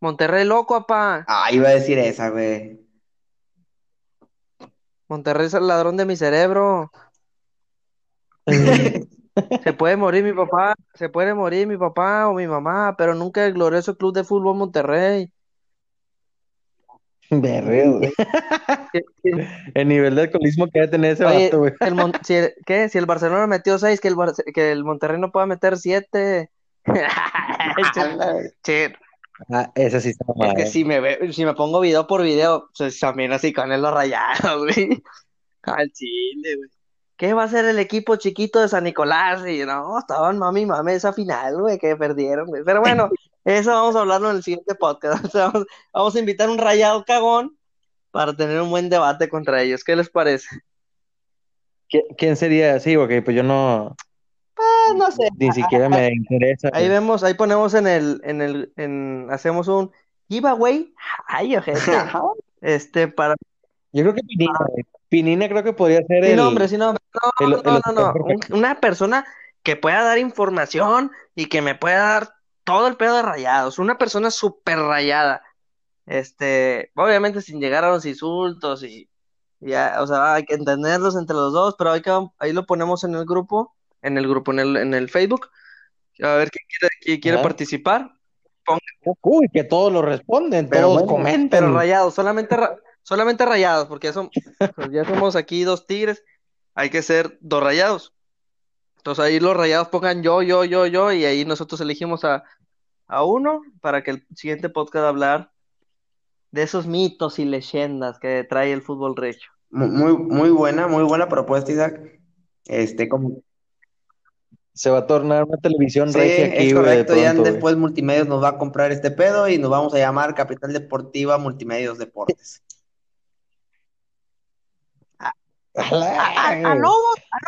Monterrey loco, apá.
Ah, iba a decir esa, güey.
Monterrey es el ladrón de mi cerebro. [laughs] Se puede morir mi papá, se puede morir mi papá o mi mamá, pero nunca el glorioso Club de Fútbol Monterrey.
Verga, güey. [laughs] El nivel de alcoholismo que debe tener ese
Oye,
vato, güey.
el Mon- si el, [laughs] ¿qué? Si el Barcelona metió seis, que el, Bar- que el Monterrey no pueda meter siete. [laughs] Sí,
Ah, ese sí está
es
mal.
que si me ve, si me pongo video por video, pues también así con él los rayados, güey. Al chile, güey. ¿Qué va a hacer el equipo chiquito de San Nicolás? Y no, estaban mami mami esa final, güey, que perdieron, güey. Pero bueno, eso vamos a hablarlo en el siguiente podcast. [laughs] O sea, vamos, vamos a invitar un rayado cagón para tener un buen debate contra ellos. ¿Qué les parece?
¿Qui- ¿Quién sería? Sí, porque pues yo no,
Ah, no sé.
ni siquiera me interesa.
Ahí
güey.
vemos, ahí ponemos en el, en el, en, hacemos un giveaway. Ay, ojete. [laughs] Este, para,
Yo creo que Pinina, güey. Pinina creo que podría ser
sin
el,
nombre, sin nombre. No,
el-
no,
el
no, no, no. Una persona que pueda dar información y que me pueda dar todo el pedo de rayados. Una persona súper rayada. Este, obviamente sin llegar a los insultos y, y a- o sea, hay que entenderlos entre los dos, pero hay que, ahí lo ponemos en el grupo, en el grupo, en el, en el Facebook. A ver quién quiere, quién quiere
Ajá.
participar.
Uy, que todos lo responden,
Pero
todos
bueno,
comentan.
Pero rayados, solamente, ra- solamente rayados, porque son, pues ya somos aquí dos tigres, hay que ser dos rayados. Entonces ahí los rayados pongan yo, yo, yo, yo, y ahí nosotros elegimos a, a uno para que el siguiente podcast hablar de esos mitos y leyendas que trae el fútbol recho.
Mu- Muy, muy buena, muy buena propuesta, Isaac. Este, como,
Se va a tornar una televisión
sí,
regia aquí,
es
de
correcto, ya después Multimedios nos va a comprar este pedo y nos vamos a llamar Capital Deportiva Multimedios Deportes.
Güey.
¡Aló!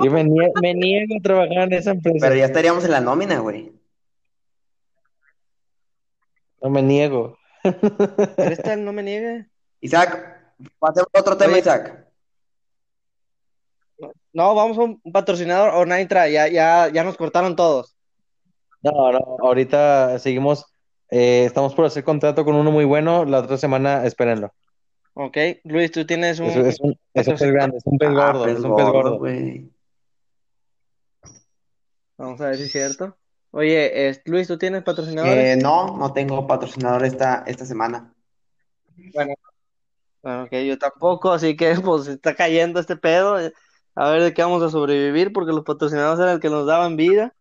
Yo me nie- me niego a trabajar en esa empresa.
Pero ya estaríamos en la nómina, güey.
No me niego.
Cristal, no me niegue.
Isaac, pasemos a otro tema,
Oye.
Isaac.
No, vamos a un patrocinador o nadie trae, ya, ya, ya nos cortaron todos.
No, no, ahorita seguimos. eh, estamos por hacer contrato con uno muy bueno. La otra semana, espérenlo.
Ok, Luis, tú tienes un,
Es, es un, es un pez grande, es un pez
Ah,
gordo,
pez
es un pez
gordo,
gordo.
güey.
Vamos a ver si es cierto. Oye, es- Luis, ¿tú tienes patrocinadores?
Eh, no, no tengo patrocinador esta, esta semana.
Bueno, bueno, ok, yo tampoco, así que [laughs] pues está cayendo este pedo. eh, A ver de qué vamos a sobrevivir, porque los patrocinadores eran los que nos daban vida,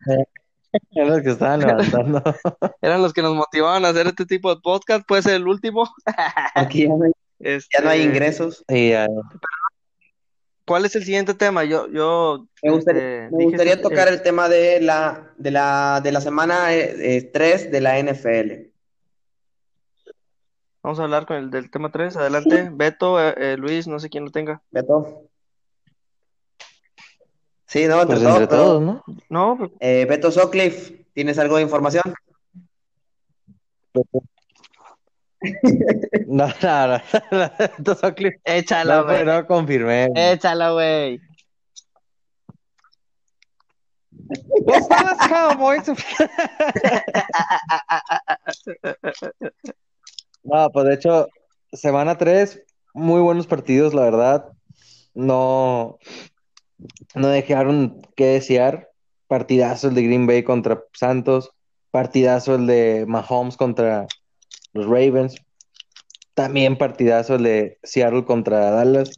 [laughs]
Es los que estaban levantando. [laughs]
eran los que nos motivaban a hacer este tipo de podcast. Puede ser el último.
Aquí ya no hay, ya no hay
Este,
ingresos.
Y eh,
¿Cuál es el siguiente tema? Yo, yo,
Me gustaría,
este,
me
dije
gustaría tocar el tema de la, de la, de la semana 3 de la NFL.
Vamos a hablar con el del tema 3. Adelante, Beto, eh, eh, Luis, no sé quién lo tenga.
Beto. Sí, no, entre
Pues
todos,
entre
pero-
todos, ¿no?
No, pues,
Eh, Beto Socliffe, ¿tienes algo de información?
No, no, no. No,
güey.
pues, no confirmé.
Échala, güey.
Los Dallas Cowboys. [laughs] No, pues de hecho, semana 3, muy buenos partidos, la verdad. No, no dejaron que desear. Partidazo el de Green Bay contra Santos. Partidazo el de Mahomes contra los Ravens. También partidazo de Seattle contra Dallas.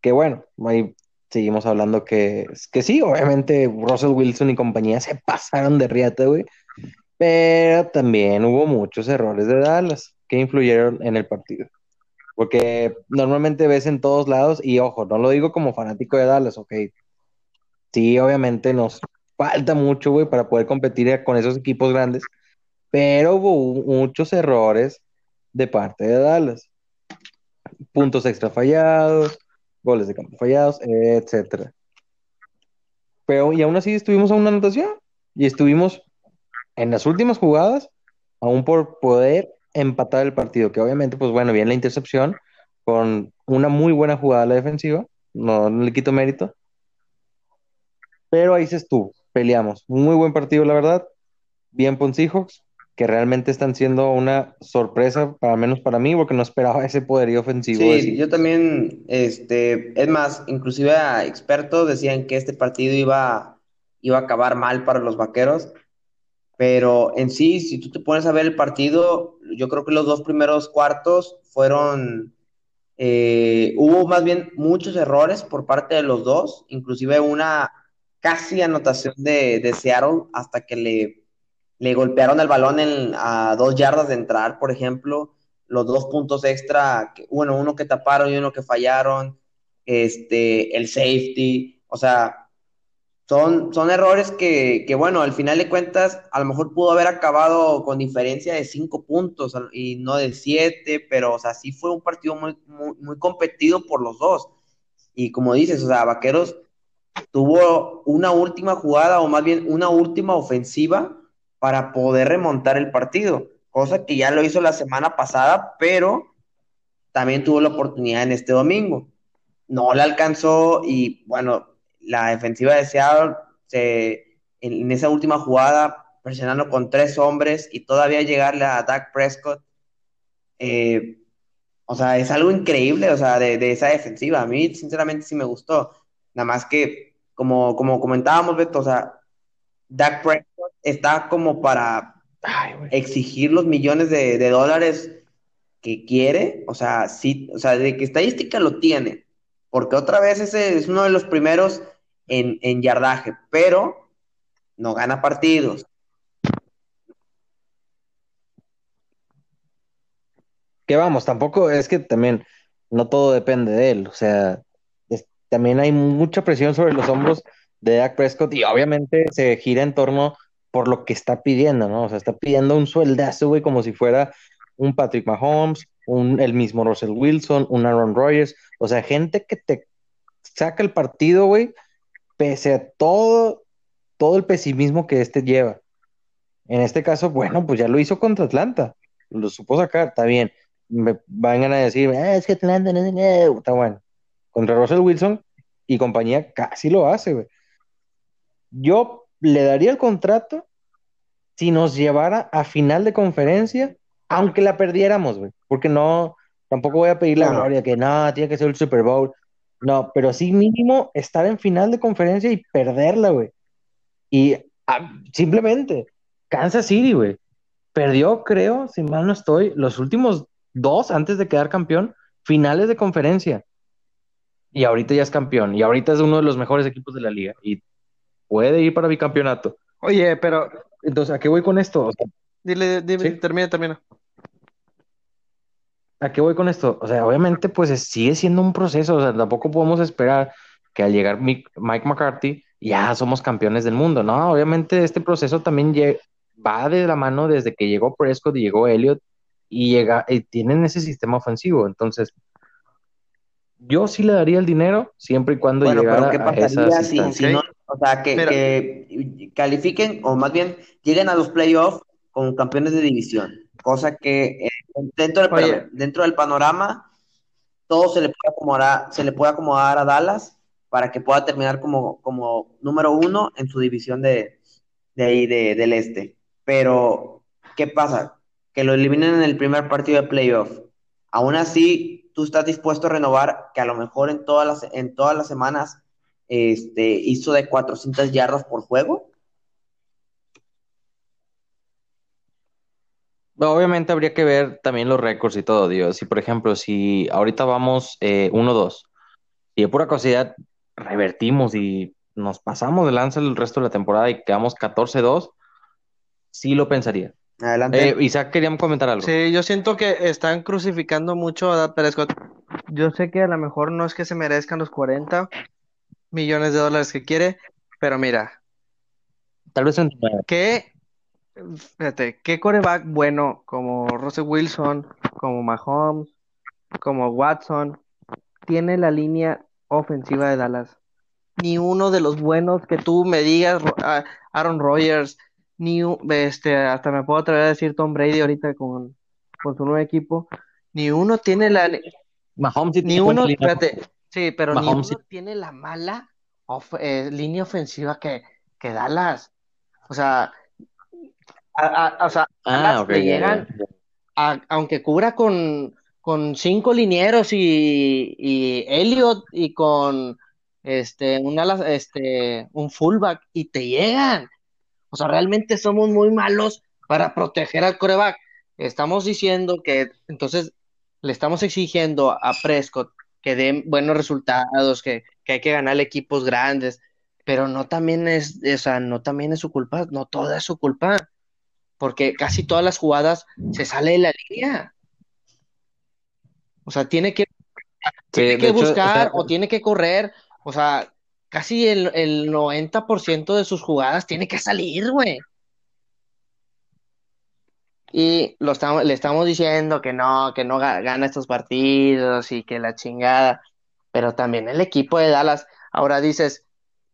Que bueno, ahí seguimos hablando que, que sí, obviamente Russell Wilson y compañía se pasaron de riata, güey. Pero también hubo muchos errores de Dallas que influyeron en el partido. Porque normalmente ves en todos lados, y ojo, no lo digo como fanático de Dallas, ok. Sí, obviamente nos falta mucho, güey, para poder competir con esos equipos grandes, pero hubo muchos errores de parte de Dallas. Puntos extra fallados, goles de campo fallados, etcétera. Pero y aún así estuvimos a una anotación y estuvimos en las últimas jugadas aún por poder empatar el partido, que obviamente, pues bueno, viene la intercepción con una muy buena jugada a la defensiva, no, no le quito mérito, pero ahí se estuvo, peleamos, muy buen partido, la verdad, bien por Seahawks, que realmente están siendo una sorpresa, para menos para mí, porque no esperaba [laughs] ese poderío ofensivo.
Sí, yo también, este, es más, inclusive a expertos decían que este partido iba, iba a acabar mal para los vaqueros, pero en sí, si tú te pones a ver el partido, yo creo que los dos primeros cuartos fueron, eh, hubo más bien muchos errores por parte de los dos, inclusive una casi anotación de, de Seattle hasta que le, le golpearon el balón en- a dos yardas de entrar, por ejemplo los dos puntos extra, bueno, uno que taparon y uno que fallaron, este, el safety, o sea, son, son errores que, que, bueno, al final de cuentas, a lo mejor pudo haber acabado con diferencia de cinco puntos y no de siete, pero, o sea, sí fue un partido muy, muy, muy competido por los dos. Y como dices, o sea, Vaqueros tuvo una última jugada o más bien una última ofensiva para poder remontar el partido, cosa que ya lo hizo la semana pasada, pero también tuvo la oportunidad en este domingo. No la alcanzó y bueno, la defensiva de Seattle se, en, esa última jugada, presionando con tres hombres y todavía llegarle a Dak Prescott, eh, o sea, es algo increíble, o sea, de, de esa defensiva. A mí, sinceramente, sí me gustó. Nada más que, como, como comentábamos, Beto, o sea, Dak Prescott está como para
Ay,
exigir los millones de, de dólares que quiere, o sea, sí, o sea, de que estadística lo tiene, porque otra vez ese es uno de los primeros en, en yardaje, pero no gana partidos.
Que vamos, tampoco es que también no todo depende de él, o sea, es- también hay mucha presión sobre los hombros de Dak Prescott y obviamente se gira en torno por lo que está pidiendo, ¿no? O sea, está pidiendo un sueldazo, güey, como si fuera un Patrick Mahomes, un, el mismo Russell Wilson, un Aaron Rodgers, o sea, gente que te saca el partido, güey, pese a todo, todo el pesimismo que este lleva. En este caso, bueno, pues ya lo hizo contra Atlanta, lo supo sacar, está bien. Me vengan a decir, "Ah, es que Atlanta no, no", está bueno. Contra Russell Wilson y compañía casi lo hace, güey. Yo le daría el contrato si nos llevara a final de conferencia, aunque la perdiéramos, güey, porque no, tampoco voy a pedir la
Claro.
gloria que no, tiene que ser el Super Bowl. No, pero sí mínimo estar en final de conferencia y perderla, güey. Y ah, simplemente, Kansas City, güey. Perdió, creo, si mal no estoy, los últimos dos antes de quedar campeón, finales de conferencia. Y ahorita ya es campeón. Y ahorita es uno de los mejores equipos de la liga. Y puede ir para bicampeonato.
Oye, pero
Entonces, ¿a qué voy con esto? O sea,
dile, dime,
Sí.
termina, termina.
¿A qué voy con esto? O sea, obviamente, pues es- sigue siendo un proceso. O sea, tampoco podemos esperar que al llegar Mike McCarthy ya somos campeones del mundo, ¿no? Obviamente, este proceso también va de la mano desde que llegó Prescott y llegó Elliott. y, llega, y tienen ese sistema ofensivo. Entonces, yo sí le daría el dinero siempre y cuando
Bueno, pero
llegara
¿qué
a esa
si, no, o sea, que, califiquen o más bien lleguen a los playoffs como campeones de división? Cosa que eh, dentro del,
Oye.
dentro del panorama todo se le puede acomodar, se le puede acomodar a Dallas para que pueda terminar como, como número uno en su división de, de ahí de- del este. Pero, ¿qué pasa? Que lo eliminen en el primer partido de playoff. Aún así, tú estás dispuesto a renovar que a lo mejor en todas las, en todas las semanas este, hizo de 400 yardas por juego.
Obviamente habría que ver también los récords y todo, Dios. Si, por ejemplo, si ahorita vamos eh, 1-2 y de pura casualidad revertimos y nos pasamos de lanza el resto de la temporada y quedamos 14-2, sí lo pensaría.
Adelante.
Eh, Isaac, quería comentar algo.
Sí, yo siento que están crucificando mucho a Prescott. Yo sé que a lo mejor no es que se merezcan los 40 millones de dólares que quiere, pero mira,
Tal vez en...
¿qué, fíjate, qué coreback bueno como Russell Wilson, como Mahomes, como Watson, tiene la línea ofensiva de Dallas? Ni uno de los buenos que tú me digas, Aaron Rodgers, ni un- este, hasta me puedo atrever a decir Tom Brady ahorita con, con su nuevo equipo, ni uno tiene la,
Mahomes
ni uno,
línea.
Sí, pero ni
Mahomes
uno tiene la mala of- eh, línea ofensiva que, que Dallas. O sea, a, a- o sea,
Ah,
llegan, a- aunque cubra con, con cinco linieros y, y Elliot y con este un ala- este un fullback y te llegan. O sea, realmente somos muy malos para proteger al coreback. Estamos diciendo que entonces le estamos exigiendo a Prescott que dé buenos resultados, que, que hay que ganar equipos grandes, pero no también es, o sea, no también es su culpa, no toda es su culpa, porque casi todas las jugadas se sale de la línea. O sea, tiene que, tiene que
hecho,
buscar
o sea,
o tiene que correr, o sea, casi el, el 90% de sus jugadas tiene que salir, güey. Y lo estamos, le estamos diciendo que no, que no ga- gana estos partidos y que la chingada. Pero también el equipo de Dallas. Ahora dices,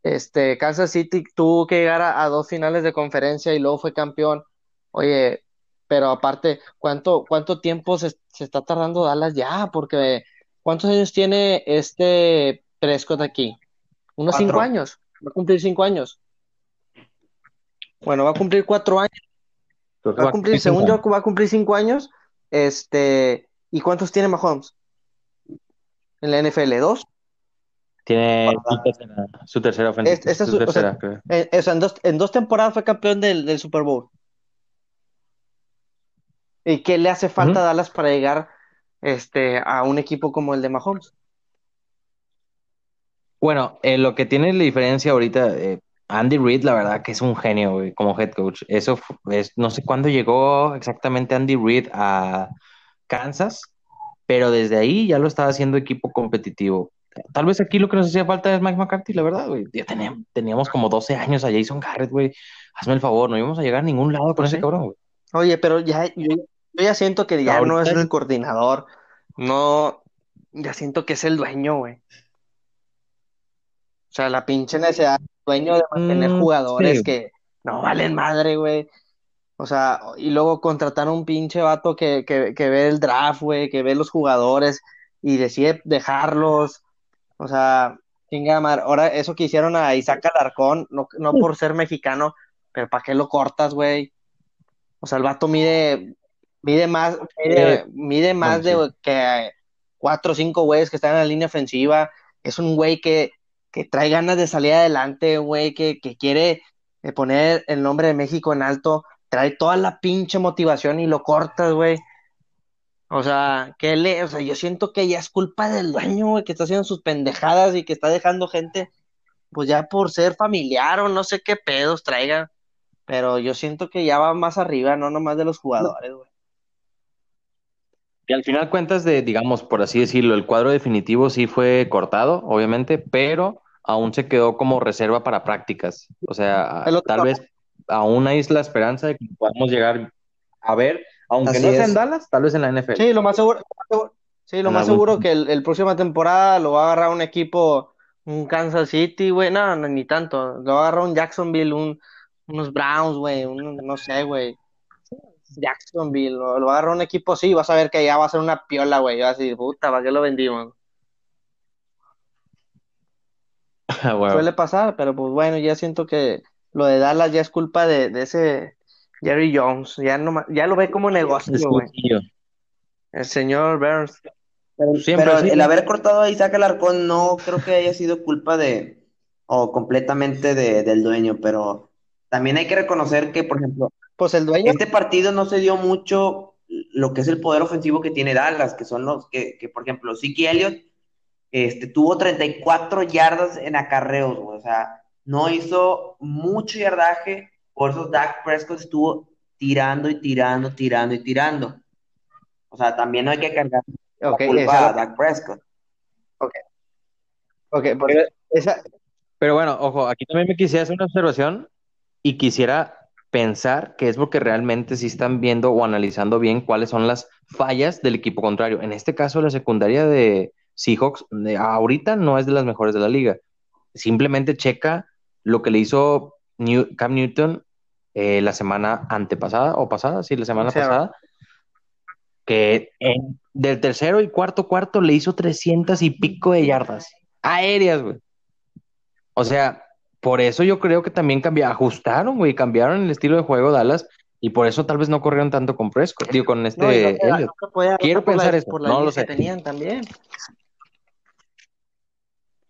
este, Kansas City tuvo que llegar a, a dos finales de conferencia y luego fue campeón. Oye, pero aparte, ¿cuánto, cuánto tiempo se, se está tardando Dallas ya? Porque ¿cuántos años tiene este Prescott aquí? Unos cinco años. Va a cumplir cinco años. Bueno, va a cumplir cuatro años. Va a cumplir,
cinco
según yo,
años.
va a cumplir cinco años. Este, ¿y cuántos tiene Mahomes? En la NFL, ¿dos?
Tiene su tercera, su tercera ofensiva.
Es- esa es
su
su- o sea,
tercera, creo.
Eh, o sea, en dos, en dos temporadas fue campeón del, del Super Bowl. ¿Y qué le hace falta a. Dallas para llegar este, a un equipo como el de Mahomes?
Bueno, eh, lo que tiene la diferencia ahorita, eh, Andy Reid, la verdad que es un genio, güey, como head coach. Eso es, no sé cuándo llegó exactamente Andy Reid a Kansas, pero desde ahí ya lo estaba haciendo equipo competitivo. Tal vez aquí lo que nos hacía falta es Mike McCarthy, la verdad, güey. Ya teníamos, teníamos como 12 años a Jason Garrett, güey. Hazme el favor, no íbamos a llegar a ningún lado con
Pues
ese cabrón, güey.
Oye, pero ya, yo, yo ya siento que ya no es el coordinador. No, ya siento que es el dueño, güey. O sea, la pinche necesidad dueño de mantener
Mm,
jugadores
sí.
que no valen madre, güey. O sea, y luego contratar a un pinche vato que, que, que ve el draft, güey, que ve los jugadores y decide dejarlos. O sea, chinga madre. Ahora, eso que hicieron a Isaac Alarcón, no, no por ser mexicano, pero ¿para qué lo cortas, güey? O sea, el vato mide, mide más, mide, mide más de que cuatro o cinco güeyes que están en la línea ofensiva. Es un güey que, que trae ganas de salir adelante, güey, que, que quiere eh, poner el nombre de México en alto. Trae toda la pinche motivación y lo cortas, güey. O sea, que le, o sea, yo siento que ya es culpa del dueño, güey, que está haciendo sus pendejadas y que está dejando gente, pues ya por ser familiar o no sé qué pedos traigan. Pero yo siento que ya va más arriba, no nomás de los jugadores, güey.
Y al final cuentas de, digamos, por así decirlo, el cuadro definitivo sí fue cortado, obviamente, pero aún se quedó como reserva para prácticas. O sea, tal vez aún hay la esperanza de que podamos llegar a ver Aunque
Así
no sea
es.
en Dallas, tal vez en la NFL.
Sí, lo más seguro, sí, lo
En
más seguro que el, el próxima temporada lo va a agarrar un equipo, un Kansas City, güey, no, no, ni tanto, lo va a agarrar un Jacksonville, un, unos Browns, güey, un, no sé, güey, Jacksonville, lo, lo va a agarrar un equipo así, vas a ver que ya va a ser una piola, güey, vas a decir, puta, ¿para qué lo vendimos?
Ah.
Suele pasar, pero pues bueno, ya siento que lo de Dallas ya es culpa de, de ese Jerry Jones, ya no, ya lo ve como negocio, güey, el señor Burns.
Pero,
Siempre
pero
sí.
el haber cortado a Isaac Alarcón no creo que haya sido culpa de, o completamente de- del dueño, pero también hay que reconocer que, por ejemplo,
Pues el dueño,
este partido no se dio mucho lo que es el poder ofensivo que tiene Dallas, que son los que, que por ejemplo, Zeke Elliott este, tuvo 34 yardas en acarreos, güey, o sea, no hizo mucho yardaje, por eso Dak Prescott estuvo tirando y tirando, tirando y tirando. O sea, también no hay que cargar la
ok,
culpa
esa-
a Dak Prescott.
ok, porque esa,
Pero bueno, ojo, aquí también me quisiera hacer una observación y quisiera pensar que es porque realmente sí están viendo o analizando bien cuáles son las fallas del equipo contrario. En este caso, la secundaria de Seahawks de ahorita no es de las mejores de la liga. Simplemente checa lo que le hizo New- Cam Newton eh, la semana antepasada o pasada, sí, la semana pasada, que en- del tercero y cuarto cuarto le hizo 300 y pico de yardas aéreas, güey. O sea, por eso yo creo que también cambiaron, ajustaron, güey, cambiaron el estilo de juego Dallas y por eso tal vez no corrieron tanto con Prescott, digo, con este
no, no, no
Quiero
la-
pensar eso,
por la
no lo sé.
que tenían también.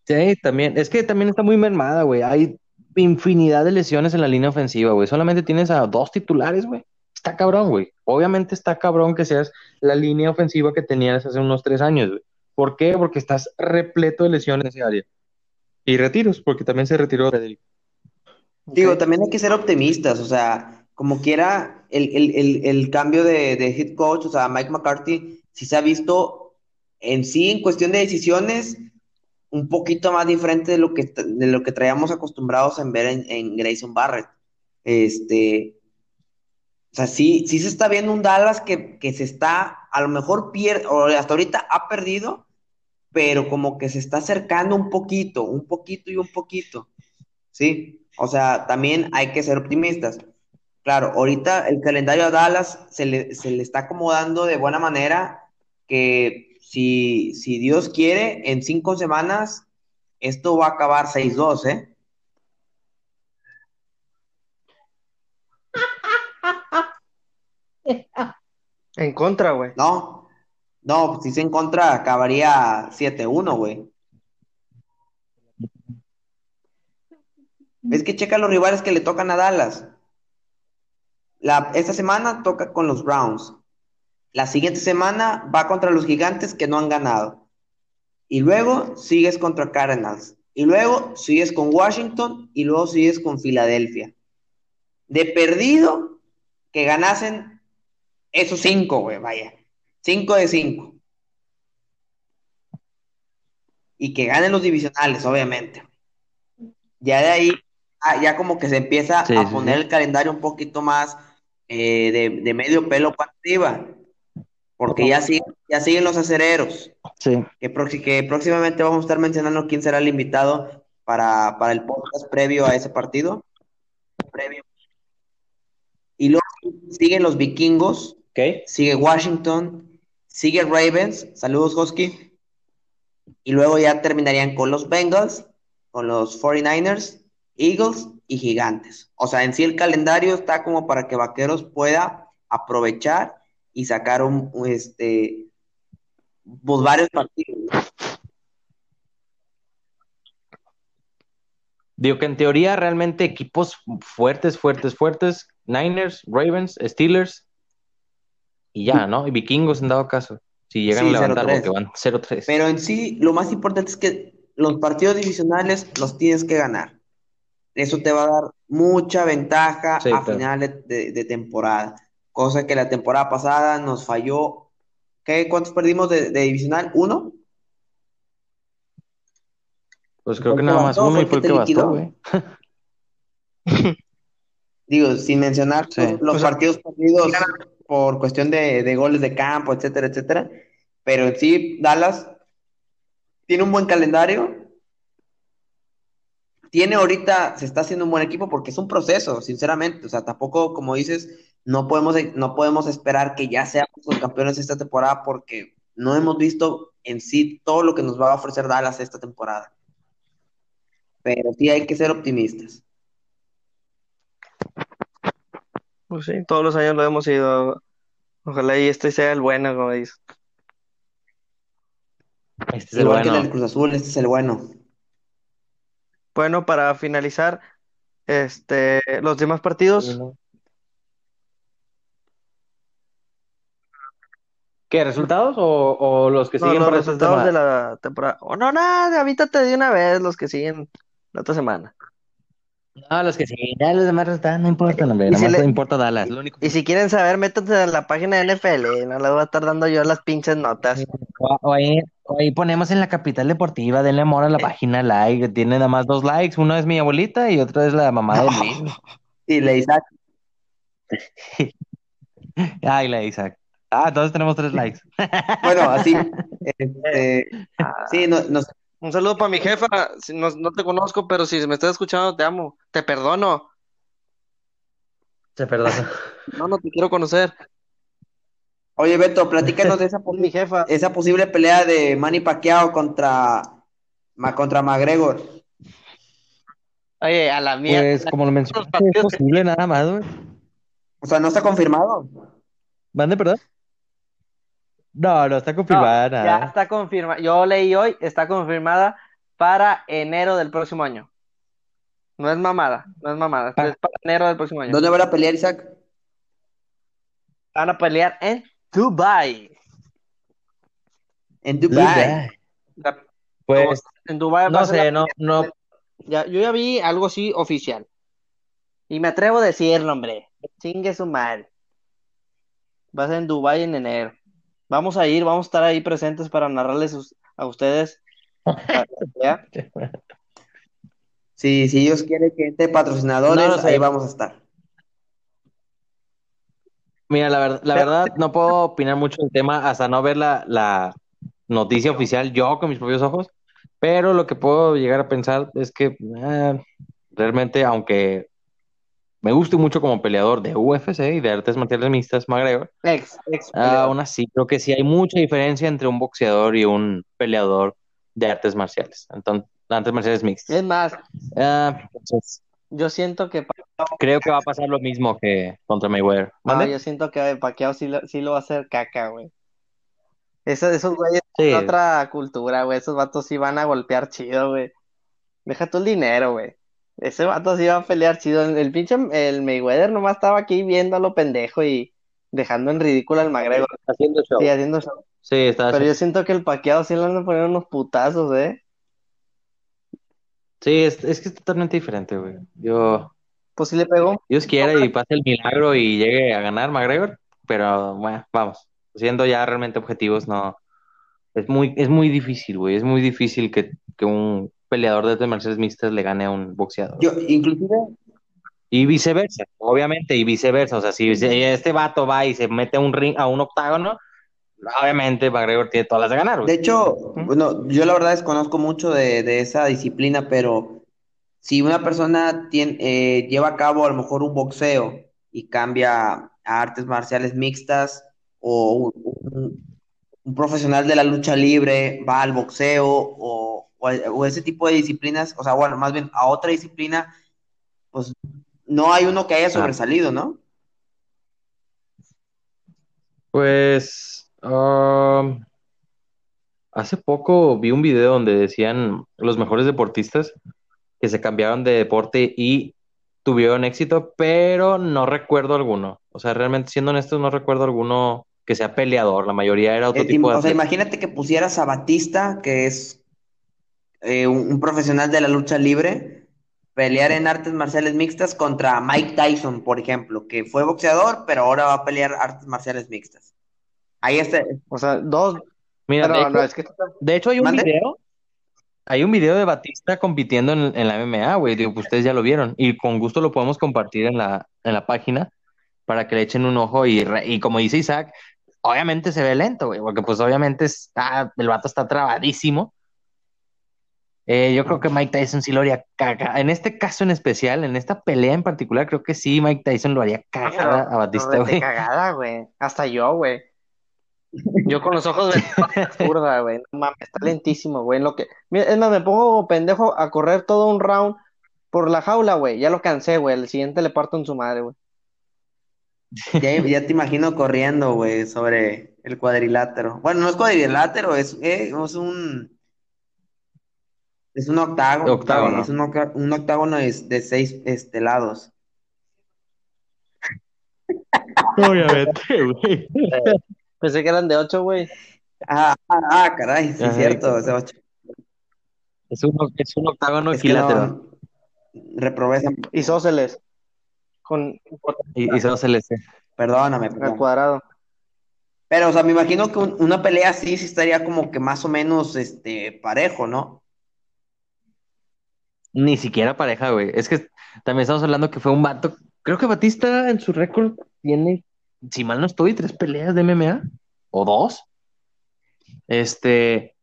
Sí, también, es que también está muy mermada, güey. Hay infinidad de lesiones en la línea ofensiva, güey. Solamente tienes a dos titulares, güey. Está cabrón, güey. Obviamente está cabrón que seas la línea ofensiva que tenías hace unos tres años, güey. ¿Por qué? Porque estás repleto de lesiones en ese área. Y retiros, porque también se retiró Frederick.
Digo, también hay que ser optimistas, o sea, como quiera, el, el, el, el cambio de, de head coach, o sea, Mike McCarthy, sí se ha visto en sí, en cuestión de decisiones, un poquito más diferente de lo que, de lo que traíamos acostumbrados en ver en, en Grayson Barrett. Este, o sea, sí, sí se está viendo un Dallas que, que se está, a lo mejor pierde, o hasta ahorita ha perdido, pero como que se está acercando un poquito, un poquito y un poquito. Sí, o sea, también hay que ser optimistas. Claro, ahorita el calendario a Dallas se le, se le está acomodando de buena manera que si, si Dios quiere, en cinco semanas esto va a acabar 6-2, ¿eh? [laughs]
En contra, güey.
No, no, si se en contra acabaría 7-1, güey. Es que checa los rivales que le tocan a Dallas. La, esta semana toca con los Browns. La siguiente semana va contra los Gigantes que no han ganado. Y luego sigues contra Cardinals. Y luego sigues con Washington y luego sigues con Filadelfia. De perdido que ganasen esos cinco, güey, vaya. Cinco de cinco. Y que ganen los divisionales, obviamente. Ya de ahí, ah, ya como que se empieza
Sí,
a
sí,
poner
sí.
el calendario un poquito más eh, de, de medio pelo para arriba. Porque ya siguen, ya siguen los acereros.
Sí.
Que, próximamente vamos a estar mencionando quién será el invitado para, para el podcast previo a ese partido. Previo. Y luego siguen los vikingos,
Ok.
sigue Washington, sigue Ravens, saludos Husky, y luego ya terminarían con los Bengals, con los 49ers, Eagles y Gigantes. O sea, en sí el calendario está como para que Vaqueros pueda aprovechar y sacar un, un, este, pues varios partidos.
Digo que en teoría realmente equipos fuertes, fuertes, fuertes, Niners, Ravens, Steelers y ya, ¿no? Y vikingos en dado caso, si llegan
Sí,
a levantar
0-3.
porque van 0-3.
Pero en sí, lo más importante es que los partidos divisionales los tienes que ganar. Eso te va a dar mucha ventaja
Sí,
a
claro.
finales de, de temporada. Cosa que la temporada pasada nos falló. ¿Qué? ¿Cuántos perdimos de, de divisional? ¿Uno?
Pues creo
¿Fue
que nada más uno y
¿Fue el que
bastó, güey. [laughs]
Digo, sin mencionar
Sí.
los, los
O sea,
partidos perdidos por cuestión de, de goles de campo, etcétera, etcétera. Pero en sí, Dallas tiene un buen calendario. Tiene ahorita, se está haciendo un buen equipo porque es un proceso, sinceramente. O sea, tampoco, como dices, no podemos, no podemos esperar que ya seamos los campeones esta temporada porque no hemos visto en sí todo lo que nos va a ofrecer Dallas esta temporada. Pero sí hay que ser optimistas.
Pues sí, todos los años lo hemos ido. Ojalá y este sea el bueno, como dices.
Este es el
Igual que
bueno.
el del Cruz Azul, este es el bueno.
Bueno, para finalizar, este, los demás partidos,
¿Qué, resultados o, o los que
no,
siguen
los
esta
resultados de la temporada. Oh, no, nada, avítate de una vez los que siguen la otra semana.
No, los que siguen, ya los demás resultados no importan, hombre, nada
si
más
le-
importa Dallas, lo único
Y si quieren saber, métanse en la página de NFL, no les voy a estar dando yo las pinches notas.
O, o ahí, o ahí ponemos en la capital deportiva, denle amor a la página, like, tiene nada más dos likes, una es mi abuelita y otra es la mamá de [laughs] Luis.
Y le Isaac, [laughs]
Ay, la Isaac. Ah, entonces tenemos tres likes. [laughs]
bueno, así, este, sí, no, nos-
Un saludo para mi jefa, si no, no te conozco, pero si me estás escuchando, te amo, te perdono.
Se perdona.
No, no te quiero conocer.
Oye, Beto, platícanos de esa, [laughs]
mi jefa.
esa posible pelea de Manny Pacquiao contra, ma- contra McGregor.
Oye, a la mierda.
Pues como lo
partidos
es posible nada más, güey.
O sea, no está confirmado.
¿Mande, perdón? No, no está
No,
confirmada
ya
nada.
está confirmada. Yo leí hoy, está confirmada para enero del próximo año. No es mamada, no es mamada,
Ah.
es para enero del próximo año.
¿Dónde van a pelear, Isaac?
Van a pelear en Dubai.
En Dubai.
Pues,
en Dubai va
no
a ser la
sé, no, no,
Ya, yo ya vi algo así oficial. Y me atrevo a decirlo, hombre. Chingue su madre. Va a ser en Dubái en enero. Vamos a ir, vamos a estar ahí presentes para narrarles a ustedes. [laughs]
Sí, si ellos quieren que entre patrocinadores,
No lo sé.
ahí vamos a estar.
Mira, la, ver- la verdad no puedo opinar mucho del tema hasta no ver la, la noticia oficial yo con mis propios ojos, pero lo que puedo llegar a pensar es que eh, realmente, aunque me guste mucho como peleador de UFC y de artes marciales mixtas, McGregor,
Ex, ex
aún así creo que sí hay mucha diferencia entre un boxeador y un peleador de artes marciales, entonces, artes marciales mixtas.
Es más,
Ah, entonces,
yo siento que Pacquiao,
creo que va a pasar lo mismo que contra Mayweather.
no, yo siento que Pacquiao sí lo, sí lo va a hacer caca, güey. Eso- esos güeyes
Sí.
son otra cultura, güey. Esos vatos sí van a golpear chido, güey. Deja el dinero, güey. Ese vato sí va a pelear chido. El, pinche el Mayweather nomás estaba aquí viendo a lo pendejo y dejando en ridículo al McGregor.
Haciendo show.
Sí, haciendo show.
Sí, está
Pero yo siento que el Pacquiao sí le anda poniendo unos putazos, ¿eh?
Sí, es, es que es totalmente diferente, güey. Yo,
Pues sí le pegó.
Dios quiera y pase el milagro y llegue a ganar McGregor, pero bueno, vamos, siendo ya realmente objetivos, no. Es muy, es muy difícil, güey. Es muy difícil que, que un peleador de artes marciales mixtas le gane a un boxeador.
Yo, inclusive,
Y viceversa, obviamente, y viceversa. O sea, si este vato va y se mete a un ring, a un octágono, obviamente McGregor tiene todas las de ganar,
de hecho, bueno, yo la verdad desconozco mucho de, de esa disciplina, pero si una persona tiene, eh, lleva a cabo a lo mejor un boxeo y cambia a artes marciales mixtas o un, un- un profesional de la lucha libre va al boxeo o, o- o ese tipo de disciplinas, o sea, bueno, más bien a otra disciplina, pues no hay uno que haya sobresalido, ¿no?
Pues um, hace poco vi un video donde decían los mejores deportistas que se cambiaron de deporte y tuvieron éxito, pero no recuerdo alguno. O sea, realmente siendo honesto, no recuerdo alguno que sea peleador. La mayoría era otro
Eh,
tipo de
o sea, imagínate que pusieras a Batista, que es eh, un, un profesional de la lucha libre, pelear en artes marciales mixtas contra Mike Tyson, por ejemplo, que fue boxeador, pero ahora va a pelear artes marciales mixtas. Ahí está.
O sea, dos.
Mira,
Pero
de
no,
hecho,
es que
de hecho hay un
¿Mande?
video, hay un video de Batista compitiendo en, en la MMA, güey. Digo, pues ustedes ya lo vieron y con gusto lo podemos compartir en la, en la página. para que le echen un ojo y, re- y como dice Isaac, obviamente se ve lento, güey, porque pues obviamente está, el vato está trabadísimo. Eh, yo creo que Mike Tyson sí lo haría caga. En este caso en especial, en esta pelea en particular, creo que sí Mike Tyson lo haría cagada a Batista,
No,
güey.
cagada, güey. Hasta yo, güey. Yo con los ojos de [laughs] zurda, güey. No mames, está lentísimo, güey. Lo que... Mira, es más, me pongo como pendejo a correr todo un round por la jaula, güey. Ya lo cansé, güey. El siguiente le parto en su madre, güey. [laughs]
Ya, ya te imagino corriendo, güey, sobre el cuadrilátero. Bueno, no es cuadrilátero, es, eh, es un es un octágono, es un, oca- un octágono de, de seis este, lados.
Obviamente, [laughs] güey.
Pensé que eran de ocho, güey.
Ah, ah, ah, caray, sí,
Ajá.
cierto. o sea,
Es un, es un octágono
es
equilátero.
no, reprobé esa-
Isósceles. Con
Y, y solo se les...
Perdóname,
al
perdón.
cuadrado.
Pero, o sea, me imagino que un- una pelea así sí estaría como que más o menos este parejo, ¿no?
Ni siquiera pareja, güey. Es que también estamos hablando que fue un vato. Creo que Batista en su récord tiene, si mal no estoy, tres peleas de MMA o dos. Este,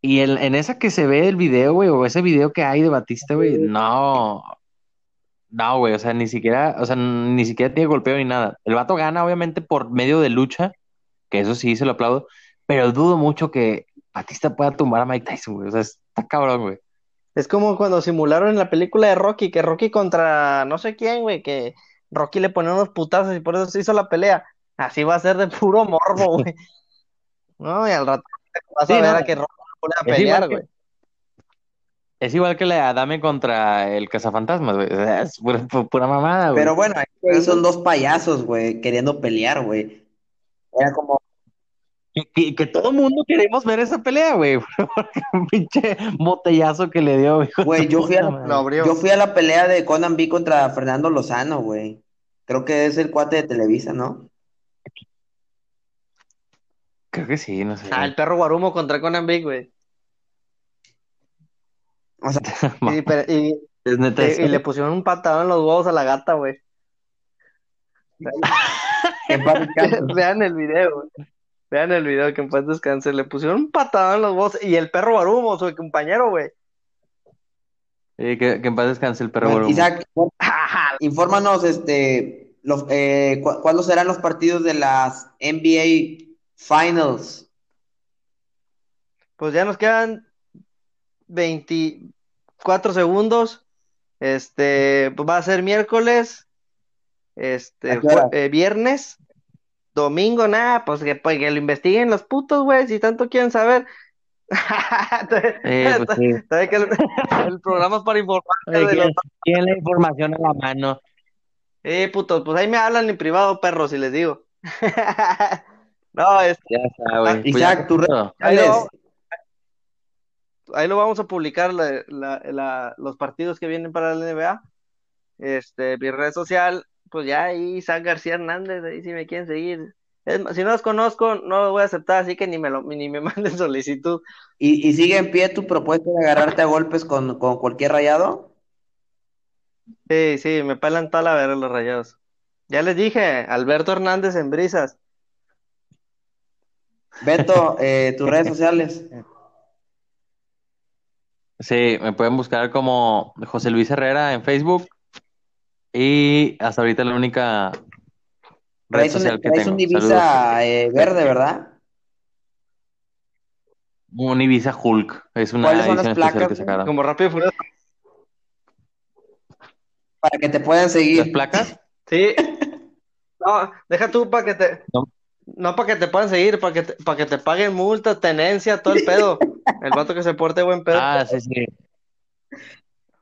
y el- en esa que se ve el video, güey, o ese video que hay de Batista, güey, no, no, güey, o sea, ni siquiera, o sea, ni siquiera tiene golpeo ni nada. El vato gana, obviamente, por medio de lucha, que eso sí se lo aplaudo, pero dudo mucho que Batista pueda tumbar a Mike Tyson, güey. O sea, está cabrón, güey.
Es como cuando simularon en la película de Rocky, que Rocky contra no sé quién, güey, que Rocky le ponía unos putazos y por eso se hizo la pelea. Así va a ser de puro morbo, güey. [laughs] No, y al rato vas
Sí,
a ver
no.
a que Rocky pone a
Es igual
pelear,
que-
güey.
Es igual que la de Adame contra el cazafantasmas, güey. O sea, es pura, pu- pura mamada, güey.
Pero bueno, son dos payasos, güey, queriendo pelear, güey. Era como,
Que, que- todo mundo queremos ver esa pelea, güey. [laughs] Porque un pinche botellazo que le dio,
Güey, yo fui a la-
madre.
Lo abrió.
yo fui a la pelea de Conan B contra Fernando Lozano, güey. Creo que es el cuate de Televisa, ¿no?
Creo que sí, no sé.
Ah, el perro Guarumo contra Conan Big, güey.
O sea, [laughs]
Y, pero- y-
Es neta
y-
eso.
y le pusieron un patadón en los huevos a la gata, güey. [laughs] Vean el video, güey. Vean el video que en paz descanse. Le pusieron un patadón en los huevos. Y el perro Guarumo, su compañero, güey.
Sí, que, que en paz descanse el perro
Bueno. Isaac, infórmanos, este, los, eh, cu- ¿cuándo serán los partidos de las NBA Finals?
Pues ya nos quedan 24 segundos. Este, pues va a ser miércoles, este, eh, viernes, domingo, nada, pues que, pues que lo investiguen los putos, güey, si tanto quieren saber. [laughs]
Eh, pues sí.
Sabe que el, [laughs] el programa es para informar
Oye,
de los...
¿quién, quién la información a la mano?
Eh, putos, pues ahí me hablan en privado, perros, si les digo. [laughs] No, este,
Ya está, güey. Pues
Isaac,
ya,
tu red-
todo.
Ahí lo,
Alex,
ahí lo vamos a publicar la- la- la- los partidos que vienen para la NBA. Este, mi red social, pues ya ahí Isaac García Hernández, ahí si me quieren seguir. Es si no los conozco, no los voy a aceptar, así que ni me lo, [laughs] ni me manden solicitud.
¿y, y sigue en pie tu propuesta de agarrarte a golpes con, con cualquier rayado?
Sí, sí, me pelan tal a ver los rayados. Ya les dije, Alberto Hernández en brisas.
Beto, eh, tus redes sociales.
Sí, me pueden buscar como José Luis Herrera en Facebook. Y hasta ahorita la única red
Traes un,
social que
traes
tengo.
un divisa eh, verde, ¿verdad?
Un Ibiza Hulk. Es una
¿Cuáles son las
edición especial
placas,
que sacaron.
Como rápido y furioso.
Para que te puedan
¿Las
seguir.
placas?
Sí. No, deja tú para que te.
No.
No para que te puedan seguir, para que te, para que te paguen multa, tenencia, todo el pedo. [laughs] El vato que se porte buen pedo,
Ah, sí, sí.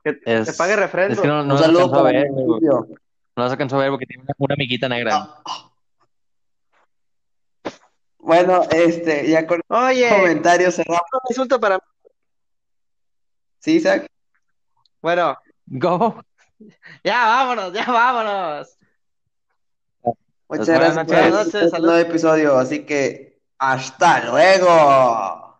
Que
Es,
te pague refrendo.
es que no, no alcanzo a ver. No las alcanzo a ver porque tiene una, una amiguita negra.
Bueno, este, ya con
Oye,
comentarios cerramos.
un insulto para mí.
¿Sí, Isaac?
Bueno,
Go.
ya vámonos, ya vámonos.
Muchas gracias
noches.
Buenas noches,
este
saludos.
nuevo episodio, así que hasta luego.